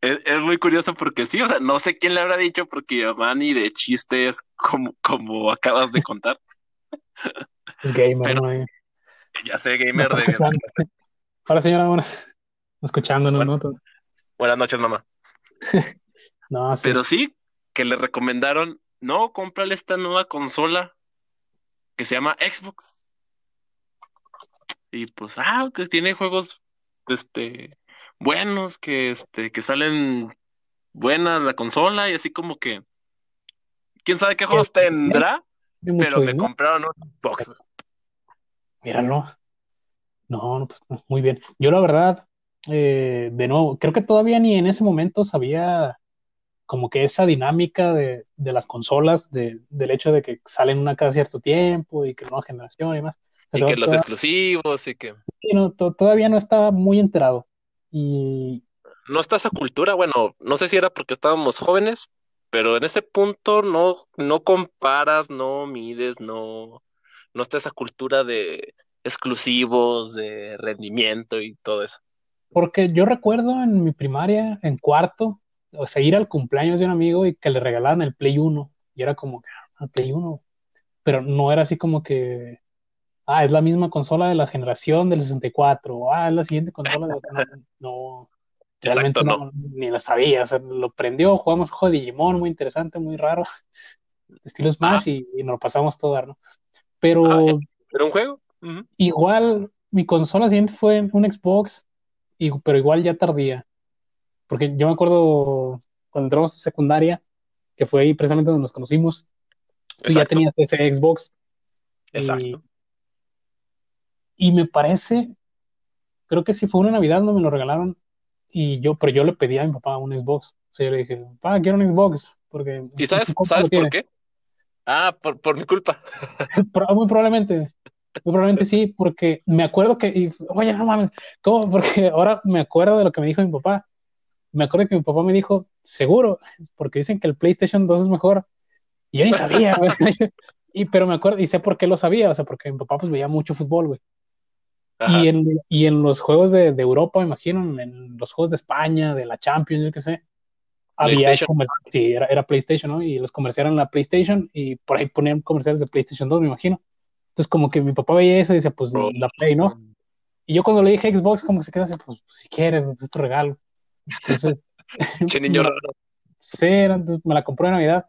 es, es, muy curioso porque sí, o sea, no sé quién le habrá dicho, porque mamá ni de chistes como, como acabas de contar. Es gamer, ¿no? Ya sé, gamer de. Hola, señora, bueno, escuchándonos, ¿no? Buenas noches, mamá. no, sí. Pero sí, que le recomendaron no, cómprale esta nueva consola que se llama Xbox. Y pues, ah, que tiene juegos, este, buenos, que, este, que salen buenas la consola y así como que, quién sabe qué juegos tendrá, pero me compraron un Xbox. Míralo. No, no, pues muy bien. Yo la verdad, eh, de nuevo, creo que todavía ni en ese momento sabía como que esa dinámica de, las consolas, del hecho de que salen una cada cierto tiempo y que nueva generación y más. y que los exclusivos y que... Sí, no, todavía no estaba muy enterado. Y... No está esa cultura, bueno, no sé si era porque estábamos jóvenes, pero en ese punto no, no comparas, no mides, no, no está esa cultura de exclusivos, de rendimiento y todo eso. Porque yo recuerdo en mi primaria, en cuarto, o sea, ir al cumpleaños de un amigo y que le regalaran el Play 1. Y era como, ah, el Play 1. Pero no era así como que, ah, es la misma consola de la generación del 64. Ah, es la siguiente consola de la No, realmente no. ni lo sabía. O sea, lo prendió, jugamos un juego de Digimon muy interesante, muy raro. Estilo Smash y, nos lo pasamos todo, ¿no? Pero. Ah, ¿Era un juego? Igual, mi consola siguiente fue un Xbox, y, pero igual ya tardía. Porque yo me acuerdo cuando entramos a secundaria, que fue ahí precisamente donde nos conocimos, y ya tenías ese Xbox. Exacto. Y, me parece, creo que si fue una Navidad, no me lo regalaron, y yo, pero yo le pedí a mi papá un Xbox. O sea, yo le dije, papá, quiero un Xbox. Porque, ¿Y sabes, ¿sabes por qué? Ah, por, por mi culpa. Muy probablemente. Muy probablemente sí, porque me acuerdo que, oye, no mames, ¿cómo? Porque ahora me acuerdo de lo que me dijo mi papá me acuerdo que mi papá me dijo, seguro, porque dicen que el PlayStation 2 es mejor. Y yo ni sabía, güey. y, pero me acuerdo, y sé por qué lo sabía, o sea, porque mi papá pues veía mucho fútbol, güey. Y en, y en, los juegos de, de, Europa, me imagino, en los juegos de España, de la Champions, yo qué sé, había sí, era, era, PlayStation, ¿no? Y los comerciales en la PlayStation y por ahí ponían comerciales de PlayStation 2, me imagino. Entonces, como que mi papá veía eso y decía, pues la Play, ¿no? Y yo cuando le dije Xbox, como que se quedó así, pues, si quieres, pues es tu regalo. Entonces, che niño Sí, me la compré en Navidad.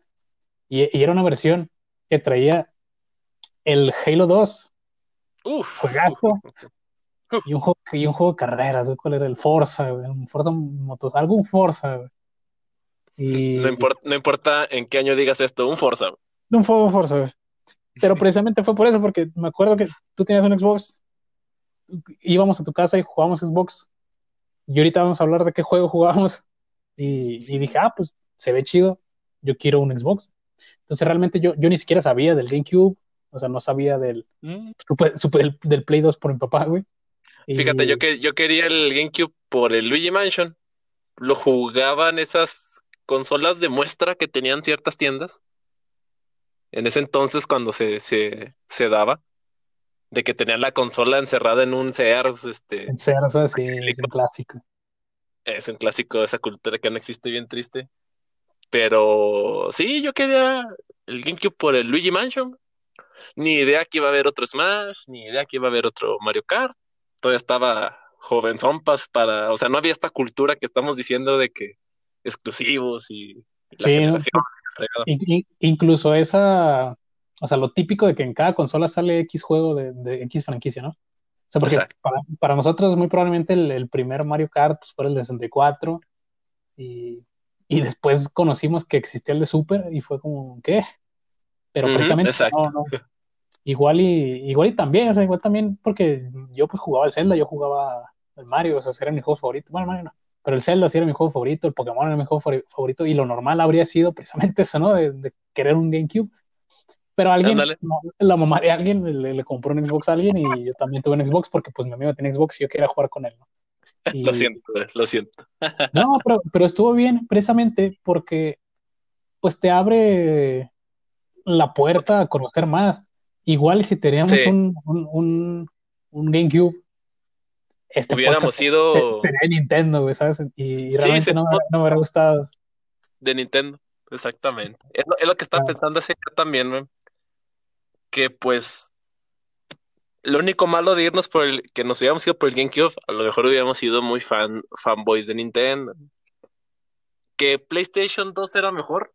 Y, era una versión que traía el Halo 2, Uf. juegazo, y un, juego, y un juego de carreras, ¿cuál era? El Forza, un Forza Motos, algún Forza, Y... No, importa, no importa en qué año digas esto, un Forza. Un juego Forza, Pero precisamente fue por eso, porque me acuerdo que tú tenías un Xbox, íbamos a tu casa y jugábamos Xbox y ahorita vamos a hablar de qué juego jugábamos. Y, dije, ah, pues se ve chido, yo quiero un Xbox. Entonces realmente yo, yo ni siquiera sabía del GameCube, o sea, no sabía del, mm. del, Play 2 por mi papá, güey. Fíjate, yo, que, yo quería el GameCube por el Luigi Mansion. Lo jugaban esas consolas de muestra que tenían ciertas tiendas. En ese entonces, cuando se, se, se daba de que tenían la consola encerrada en un Sears, este. En Sears, sí, es un clásico. Es un clásico de esa cultura que no existe bien triste. Pero sí, yo quería el GameCube por el Luigi Mansion. Ni idea que iba a haber otro Smash, ni idea que iba a haber otro Mario Kart. Todavía estaba joven zompas para, o sea, no había esta cultura que estamos diciendo de que exclusivos y la generación. incluso esa o sea, lo típico de que en cada consola sale X juego de, X franquicia, ¿no? O sea, porque para, nosotros muy probablemente el, primer Mario Kart pues, fue el de 64 y, y, después conocimos que existía el de Super y fue como, ¿qué? Pero precisamente no, no. Igual y, igual y también, o sea, igual también porque yo pues jugaba el Zelda, yo jugaba el Mario, o sea, era mi juego favorito. Bueno, Mario no. pero el Zelda sí era mi juego favorito, el Pokémon era mi juego favorito, y lo normal habría sido precisamente eso, ¿no? De, querer un GameCube. Pero alguien, la mamá de alguien le, compró un Xbox a alguien y yo también tuve un Xbox porque pues mi amigo tenía Xbox y yo quería jugar con él, ¿no? Lo siento, lo siento. no, pero, pero estuvo bien precisamente porque pues te abre la puerta a conocer más. Igual si teníamos un, un, un, GameCube, este hubiéramos sido. Sería Nintendo, ¿sabes? Y, realmente no, me hubiera gustado. De Nintendo, exactamente. Es lo, que estaba ah. pensando ese también, que pues lo único malo de irnos por el que nos hubiéramos ido por el GameCube, a lo mejor hubiéramos sido muy fan fanboys de Nintendo. Que PlayStation 2 era mejor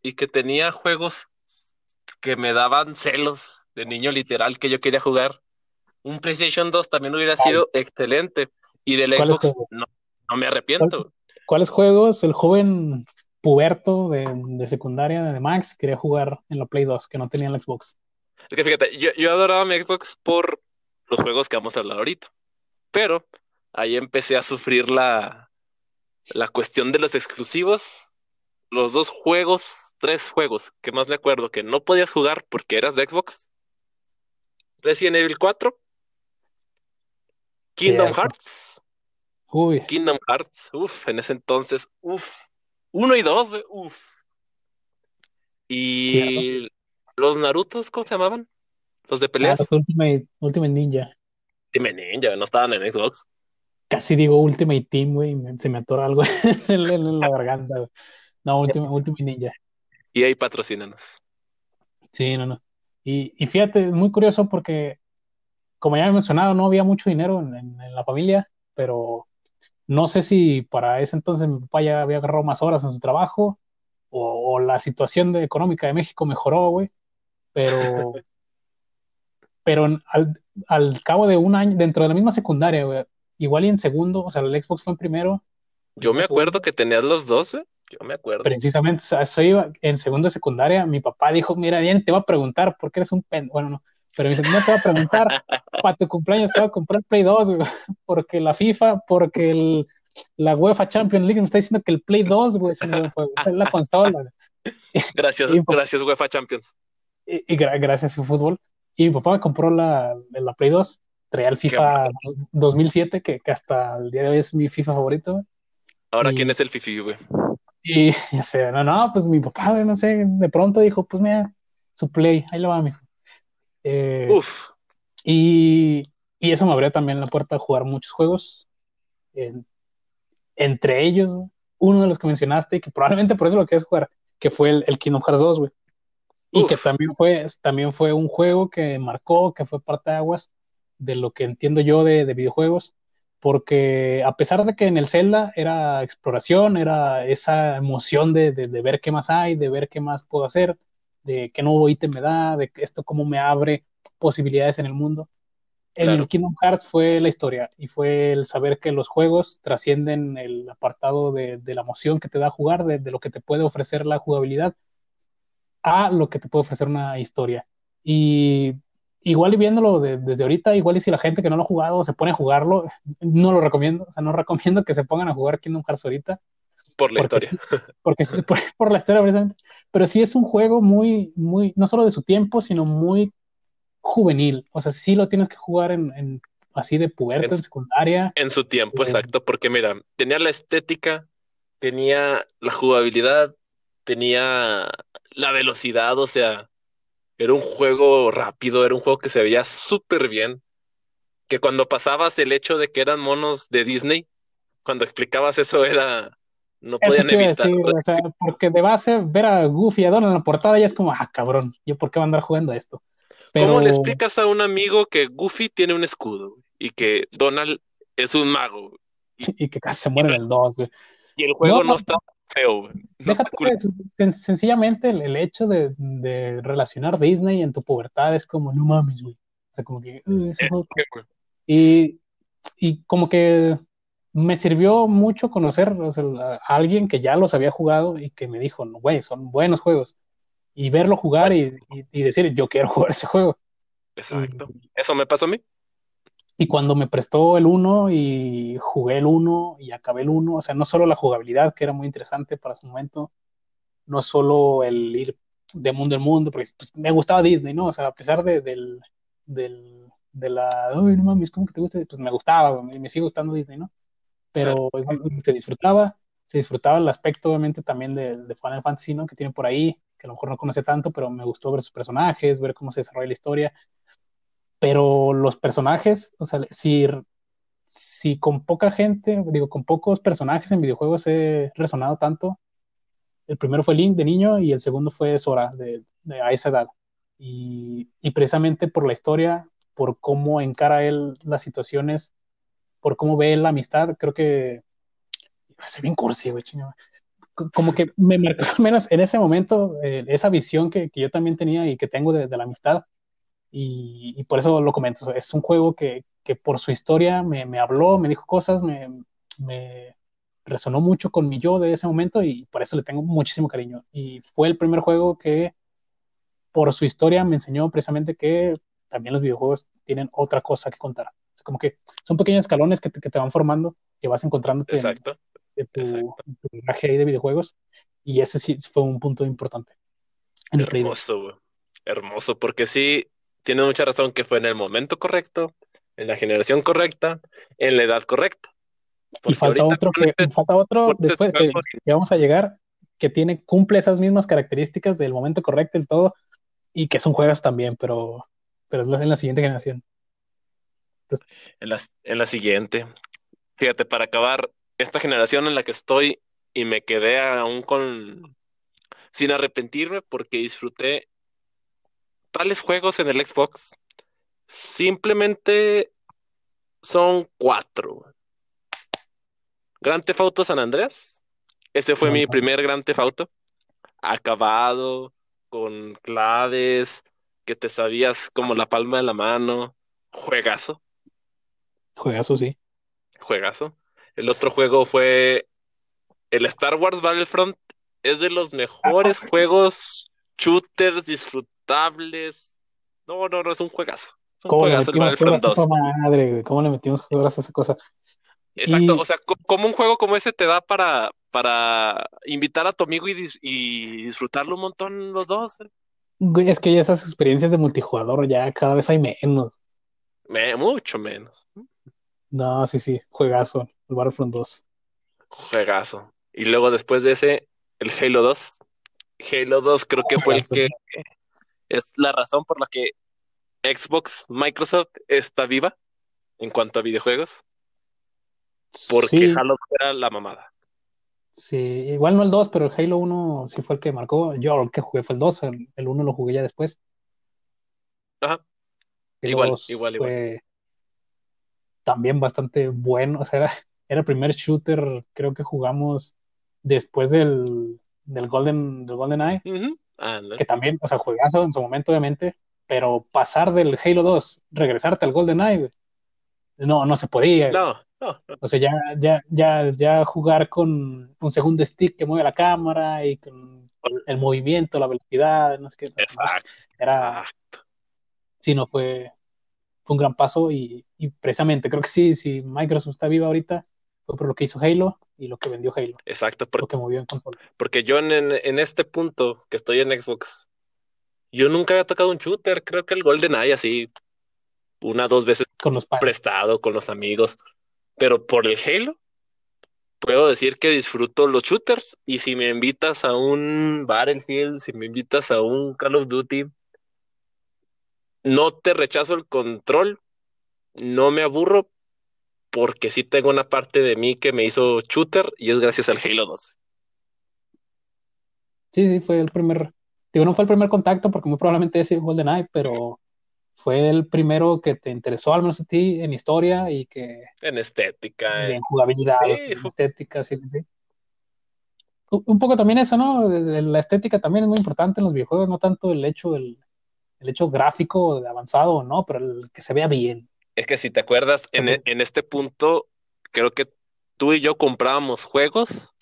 y que tenía juegos que me daban celos de niño literal que yo quería jugar. Un PlayStation 2 también hubiera sido excelente. Y del Xbox no, no, me arrepiento. ¿Cuáles juegos el joven puberto de, secundaria de Max quería jugar en la Play 2 que no tenía en la Xbox? Es que fíjate, yo, yo adoraba mi Xbox por los juegos que vamos a hablar ahorita. Pero ahí empecé a sufrir la, la cuestión de los exclusivos los dos juegos, tres juegos que más me acuerdo que no podías jugar porque eras de Xbox. Resident Evil 4. Kingdom Hearts. Uy. Kingdom Hearts. Uf, en ese entonces, uf. Uno y dos, uf. Y los Narutos, ¿cómo se llamaban? Los de pelea. Ah, Ultimate, Ultimate Ninja. Ultimate Ninja, no estaban en Xbox. Casi digo Ultimate Team, güey, se me atora algo en, la garganta, güey. No, último, último ninja. Y ahí patrocínanos. Sí, no, no. Y, y, fíjate, es muy curioso porque, como ya he mencionado, no había mucho dinero en, la familia, pero no sé si para ese entonces mi papá ya había agarrado más horas en su trabajo o, la situación de, económica de México mejoró, güey. Pero, pero al, al, cabo de un año, dentro de la misma secundaria, güey, igual y en segundo, o sea, el Xbox fue en primero. Yo me acuerdo que tenías los dos, güey. Yo me acuerdo. Precisamente, o sea, eso iba en segundo de secundaria. Mi papá dijo: Mira, bien, te va a preguntar por qué eres un pen. Bueno, no, pero me dice: No te va a preguntar para tu cumpleaños, te va a comprar Play 2, porque la FIFA, porque el, la UEFA Champions League me está diciendo que el Play 2, güey, es, la consola. Gracias, gracias UEFA Champions. Y, gracias a fútbol. Y mi papá me compró la, la Play 2. Traía el FIFA 2007, que, que, hasta el día de hoy es mi FIFA favorito. Ahora, ¿quién es el FIFA, güey? Y ya sé, no, no, pues mi papá, no sé, de pronto dijo, pues mira, su play, ahí lo va, mijo. Eh, Uf. Y, y, eso me abrió también la puerta a jugar muchos juegos. entre ellos, uno de los que mencionaste, que probablemente por eso lo quieres jugar, que fue el, el Kingdom Hearts 2, güey. Y que también fue, también fue un juego que marcó, que fue parte de aguas de lo que entiendo yo de, de videojuegos porque a pesar de que en el Zelda era exploración, era esa emoción de, ver qué más hay, de ver qué más puedo hacer, de qué nuevo ítem me da, de esto cómo me abre posibilidades en el mundo. En el Kingdom Hearts fue la historia y fue el saber que los juegos trascienden el apartado de, la emoción que te da jugar, de, de, lo que te puede ofrecer la jugabilidad, a lo que te puede ofrecer una historia. Y igual y viéndolo desde ahorita, igual y si la gente que no lo ha jugado se pone a jugarlo, no lo recomiendo, o sea, no recomiendo que se pongan a jugar Kingdom Hearts ahorita. Por la historia. Porque por, por, la historia precisamente. Pero sí es un juego muy, muy, no solo de su tiempo, sino muy juvenil. O sea, sí lo tienes que jugar en, así de puberto, en, secundaria. En su tiempo, eh, exacto, porque mira, tenía la estética, tenía la jugabilidad, tenía la velocidad, o sea, era un juego rápido, era un juego que se veía súper bien. Que cuando pasabas el hecho de que eran monos de Disney, cuando explicabas eso era. No podían evitar. porque de base ver a Goofy y a Donald en la portada ya es como, ah, cabrón, ¿yo por qué voy a andar jugando esto? ¿Cómo le explicas a un amigo que Goofy tiene un escudo y que Donald es un mago? Y, que casi se muere en el 2, güey. Y el juego no, está feo. sencillamente el, hecho de, relacionar Disney en tu pubertad es como, no mames, güey. O sea, como que... Eh, y, y como que me sirvió mucho conocer a alguien que ya los había jugado y que me dijo, güey, son buenos juegos. Y verlo jugar y, decir, yo quiero jugar ese juego. Exacto. Eso me pasó a mí. Y cuando me prestó el 1 y jugué el 1 y acabé el 1, o sea, no solo la jugabilidad, que era muy interesante para su momento, no solo el ir de mundo en mundo, porque pues, me gustaba Disney, ¿no? O sea, a pesar de, del, del, de la, ay, no mames, ¿cómo que te gusta? Pues me gustaba, me, me sigue gustando Disney, ¿no? Pero se disfrutaba, se disfrutaba el aspecto, obviamente, también de, de Final Fantasy, ¿no? Que tiene por ahí, que a lo mejor no conoce tanto, pero me gustó ver sus personajes, ver cómo se desarrolla la historia pero los personajes, o sea, si, si con poca gente, digo, con pocos personajes en videojuegos he resonado tanto, el primero fue Link de niño y el segundo fue Sora de, a esa edad. Y, y, precisamente por la historia, por cómo encara él las situaciones, por cómo ve la amistad, creo que se bien cursi, güey, chino. Como que me marcó al menos en ese momento eh, esa visión que, que, yo también tenía y que tengo de la amistad y, por eso lo comento. Es un juego que, que por su historia me, me, habló, me dijo cosas, me, me, resonó mucho con mi yo de ese momento y por eso le tengo muchísimo cariño. Y fue el primer juego que por su historia me enseñó precisamente que también los videojuegos tienen otra cosa que contar. O sea, como que son pequeños escalones que te, que te van formando, que vas encontrando Exacto. En, tu, viaje ahí de videojuegos. Y ese sí fue un punto importante. En hermoso, hermoso, porque sí, tiene mucha razón que fue en el momento correcto, en la generación correcta, en la edad correcta. y falta otro, que, falta otro después que, vamos a llegar que tiene, cumple esas mismas características del momento correcto y todo, y que son juegos también, pero, pero es en la siguiente generación. en, la, en la siguiente. Fíjate, para acabar esta generación en la que estoy y me quedé aún con sin arrepentirme porque disfruté tales juegos en el Xbox simplemente son cuatro. Grand Theft Auto San Andreas. Ese fue mi primer Grand Theft Auto. Acabado, con claves, que te sabías como la palma de la mano. Juegazo. Juegazo, sí. Juegazo. El otro juego fue el Star Wars Battlefront. Es de los mejores juegos shooters disfrutados no, no, no, es un juegazo. ¿Cómo le metimos juegos a esa madre, ¿Cómo le metimos a esa cosa? Exacto, o sea, como un juego como ese te da para, para invitar a tu amigo y, y disfrutarlo un montón los dos. es que esas experiencias de multijugador ya cada vez hay menos. mucho menos. No, sí, sí, juegazo, el Battlefront 2. Juegazo. Y luego después de ese, el Halo 2. Halo 2 creo que fue el que es la razón por la que Xbox, Microsoft está viva en cuanto a videojuegos. Porque Halo era la mamada. Sí, igual no el 2, pero el Halo 1 sí fue el que marcó. Yo el que jugué fue el 2, el, 1 lo jugué ya después. Ajá. igual, igual, igual. También bastante bueno. O sea, era, era, el primer shooter, creo que jugamos después del, del Golden, del Golden Eye que también, o sea, juegazo en su momento, obviamente, pero pasar del Halo 2, regresarte al Golden Eye, no, no se podía. No, no, O sea, ya, ya, ya, ya jugar con un segundo stick que mueve la cámara y con el, movimiento, la velocidad, no sé qué. Exacto. Era. Sí, no fue, fue un gran paso y, y precisamente creo que sí, si Microsoft está viva ahorita, fue por lo que hizo Halo y lo que vendió Halo. Exacto. Por, lo que movió en consola. Porque yo en, en, este punto que estoy en Xbox, yo nunca había tocado un shooter. Creo que el Golden Eye así, una dos veces con los prestado con los amigos. Pero por el Halo, puedo decir que disfruto los shooters. Y si me invitas a un Battlefield, si me invitas a un Call of Duty, no te rechazo el control, no me aburro, porque sí tengo una parte de mí que me hizo shooter y es gracias al Halo 2. Sí, sí, fue el primer, digo, no fue el primer contacto porque muy probablemente ese GoldenEye, pero fue el primero que te interesó al menos a ti en historia y que... En estética. en jugabilidad, en estética, sí, sí, sí. Un poco también eso, ¿no? La estética también es muy importante en los videojuegos, no tanto el hecho, el, el hecho gráfico de avanzado, ¿no? Pero el que se vea bien. Es que si te acuerdas, en, e, en este punto, creo que tú y yo comprábamos juegos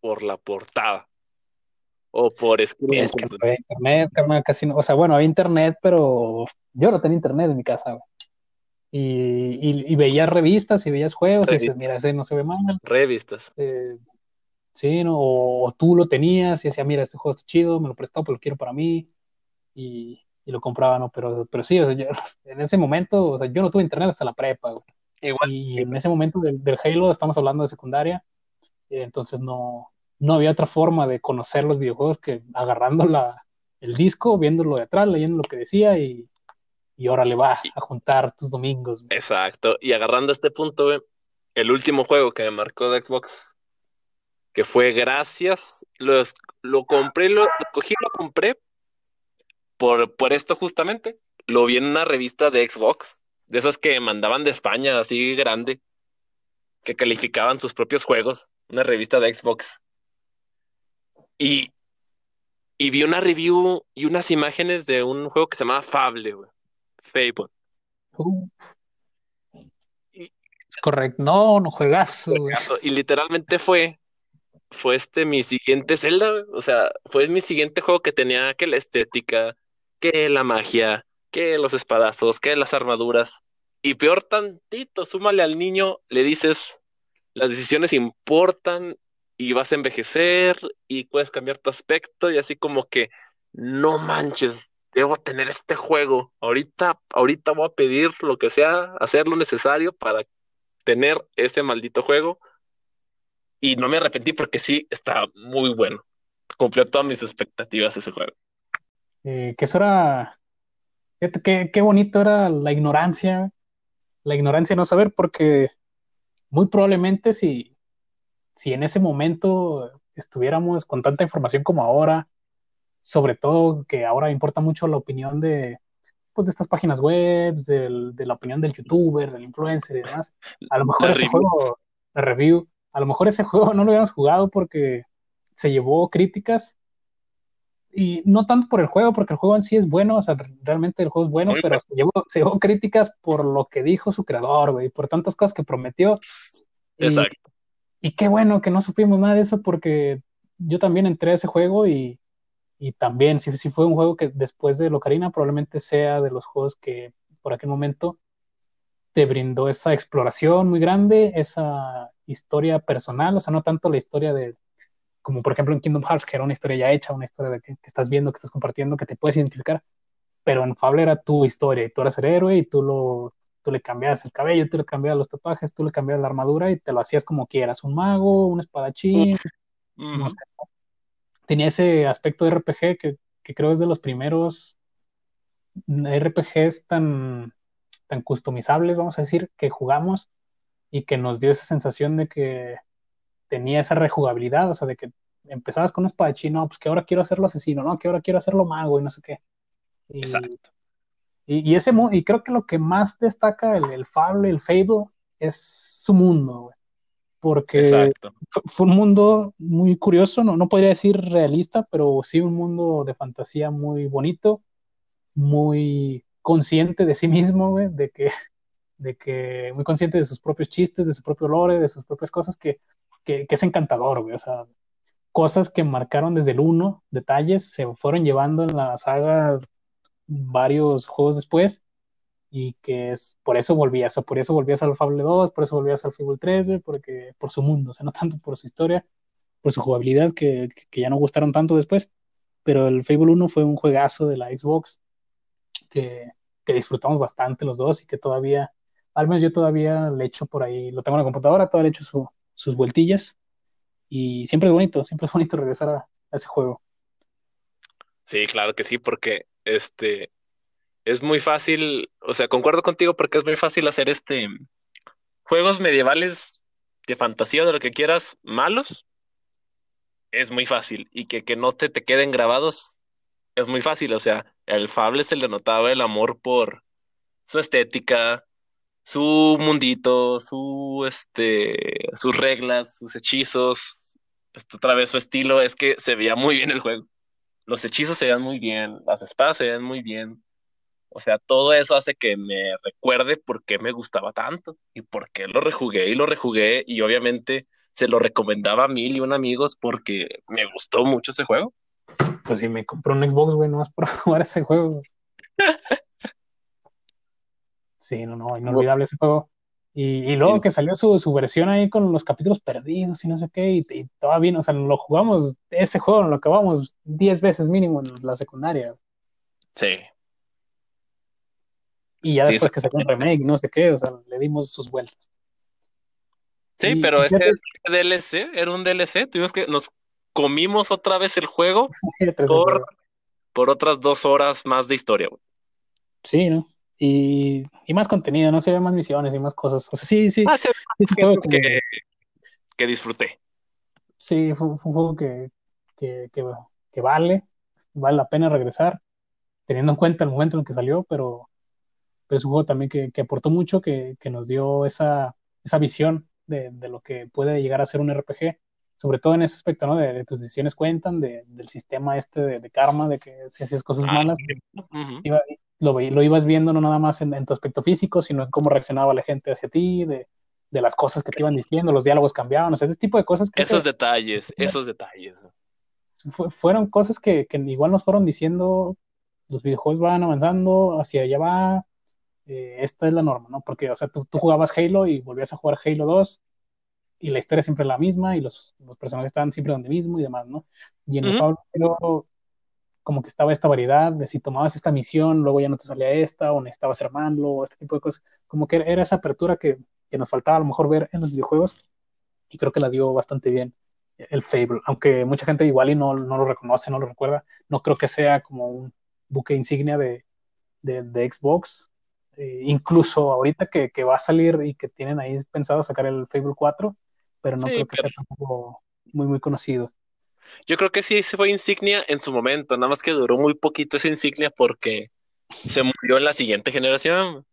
por la portada o por screen. Es que no había internet, casi no. O sea, bueno, había internet, pero yo no tenía internet en mi casa. y, veías revistas y veías juegos y dices, mira, ese no se ve mal. Revistas. Eh, sí, ¿no? O, tú lo tenías y decías, mira, este juego está chido, me lo prestó, pero lo quiero para mí. Y, lo compraba, ¿no? Pero, pero sí, o sea, en ese momento, o sea, yo no tuve internet hasta la prepa, Igual. Y en ese momento del, del Halo, estamos hablando de secundaria, entonces no, no había otra forma de conocer los videojuegos que agarrando la, el disco, viéndolo de atrás, leyendo lo que decía y, y ahora le va a juntar tus domingos. Exacto. Y agarrando este punto, el último juego que me marcó de Xbox, que fue gracias, lo, lo compré, lo, cogí, lo compré por, por esto justamente. Lo vi en una revista de Xbox, de esas que mandaban de España, así grande, que calificaban sus propios juegos, una revista de Xbox. Y, y vi una review y unas imágenes de un juego que se llamaba Fable, güey. Fable. Uh. Correcto, no, no juegazo, Y literalmente fue, fue este mi siguiente Zelda, o sea, fue mi siguiente juego que tenía que la estética, que la magia, que los espadazos, que las armaduras. Y peor tantito, súmale al niño, le dices, las decisiones importan y vas a envejecer y puedes cambiar tu aspecto y así como que, no manches, debo tener este juego. Ahorita, ahorita voy a pedir lo que sea, hacer lo necesario para tener ese maldito juego. Y no me arrepentí porque sí, está muy bueno. Cumplió todas mis expectativas ese juego. Eh, que eso era. Qué, qué bonito era la ignorancia. La ignorancia de no saber, porque muy probablemente si, si en ese momento estuviéramos con tanta información como ahora, sobre todo que ahora importa mucho la opinión de, pues, de estas páginas web, de la opinión del youtuber, del influencer y demás. A lo mejor ese juego, la review, a lo mejor ese juego no lo habíamos jugado porque se llevó críticas y no tanto por el juego, porque el juego en sí es bueno, o sea, realmente el juego es bueno, pero se llevó, se llevó, críticas por lo que dijo su creador, güey, por tantas cosas que prometió. Exacto. Y, qué bueno que no supimos nada de eso porque yo también entré a ese juego y, y también, si, si fue un juego que después de Locarina, probablemente sea de los juegos que por aquel momento te brindó esa exploración muy grande, esa historia personal, o sea, no tanto la historia de, como por ejemplo en Kingdom Hearts, que era una historia ya hecha, una historia de que, estás viendo, que estás compartiendo, que te puedes identificar, pero en Fable era tu historia y tú eras el héroe y tú, lo, tú le cambiabas el cabello, tú le cambiabas los tatuajes, tú le cambiabas la armadura y te lo hacías como quieras, un mago, un espadachín, no sé, tenía ese aspecto de RPG que, creo es de los primeros RPGs tan, tan customizables, vamos a decir, que jugamos y que nos dio esa sensación de que tenía esa rejugabilidad, o sea, de que empezabas con un espadachín, no, pues que ahora quiero hacerlo asesino, no, que ahora quiero hacerlo mago y no sé qué. Y, Exacto. Y, ese, y creo que lo que más destaca el, el Fable, el Fable, es su mundo, güey porque fue un mundo muy curioso, no, no podría decir realista, pero sí un mundo de fantasía muy bonito, muy consciente de sí mismo, de que, de que muy consciente de sus propios chistes, de su propio lore, de sus propias cosas, que, que, es encantador, o sea, cosas que marcaron desde el 1, detalles, se fueron llevando en la saga varios juegos después, y que es por eso volvías, o por eso volvías al Fable 2, por eso volvías al Fable 3, porque por su mundo, o sea, no tanto por su historia, por su jugabilidad, que, que, ya no gustaron tanto después, pero el Fable 1 fue un juegazo de la Xbox que, que disfrutamos bastante los dos y que todavía, al menos yo todavía le echo por ahí, lo tengo en la computadora, todavía le echo su, sus vueltillas y siempre es bonito, siempre es bonito regresar a, ese juego. Sí, claro que sí, porque este, es muy fácil, o sea, concuerdo contigo porque es muy fácil hacer este juegos medievales de fantasía de lo que quieras malos. Es muy fácil y que, que no te, te queden grabados es muy fácil, o sea, el Fable se le notaba el amor por su estética, su mundito, su este, sus reglas, sus hechizos, esto otra vez su estilo, es que se veía muy bien el juego. Los hechizos se veían muy bien, las espadas se veían muy bien, o sea, todo eso hace que me recuerde por qué me gustaba tanto y por qué lo rejugué y lo rejugué y obviamente se lo recomendaba a mil y un amigos porque me gustó mucho ese juego. Pues si me compró un Xbox, güey, no es por jugar ese juego. Sí, no, no, inolvidable ese juego. Y, y luego que salió su, su, versión ahí con los capítulos perdidos y no sé qué, y, y todavía, o sea, lo jugamos, ese juego lo acabamos 10 veces mínimo en la secundaria. Sí. Y ya sí, después que sacó un remake, no sé qué, o sea, le dimos sus vueltas. Sí, y, pero ese, DLC era un DLC, tuvimos que, nos comimos otra vez el juego por, por, otras dos horas más de historia. Sí, ¿no? Y, y, más contenido, ¿no? Se ve más misiones y más cosas. O sea, sí, sí. Ah, sí, que, que, que, disfruté. Sí, fue, fue un juego que, que, que, que, vale, vale la pena regresar, teniendo en cuenta el momento en el que salió, pero, pero es un juego también que, que aportó mucho, que, que nos dio esa, esa visión de, de, lo que puede llegar a ser un RPG, sobre todo en ese aspecto, ¿no? De, de tus decisiones cuentan, de, del sistema este de, karma, de que si hacías cosas Ah, malas, iba- lo, lo ibas viendo no nada más en, en tu aspecto físico, sino en cómo reaccionaba la gente hacia ti, de, de las cosas que te iban diciendo, los diálogos cambiaban, o sea, ese tipo de cosas creo Esos que detalles, esos detalles. fu- fueron cosas que, que igual nos fueron diciendo, los videojuegos van avanzando, hacia allá va, eh, esta es la norma, ¿no? Porque, o sea, tú, tú jugabas Halo y volvías a jugar Halo 2 y la historia siempre es la misma y los, los personajes estaban siempre donde mismo y demás, ¿no? Y en el Ujú. Pablo Halo como que estaba esta variedad de si tomabas esta misión, luego ya no te salía esta, o necesitabas armarlo, o este tipo de cosas. Como que era esa apertura que, que nos faltaba a lo mejor ver en los videojuegos, y creo que la dio bastante bien el Fable, aunque mucha gente igual y no, no lo reconoce, no lo recuerda, no creo que sea como un buque insignia de, de, de Xbox, eh, incluso ahorita que, que, va a salir y que tienen ahí pensado sacar el Fable 4, pero no Sí, creo que pero sea tampoco muy, muy conocido. yo creo que sí se fue insignia en su momento, nada más que duró muy poquito esa insignia porque se murió en la siguiente generación.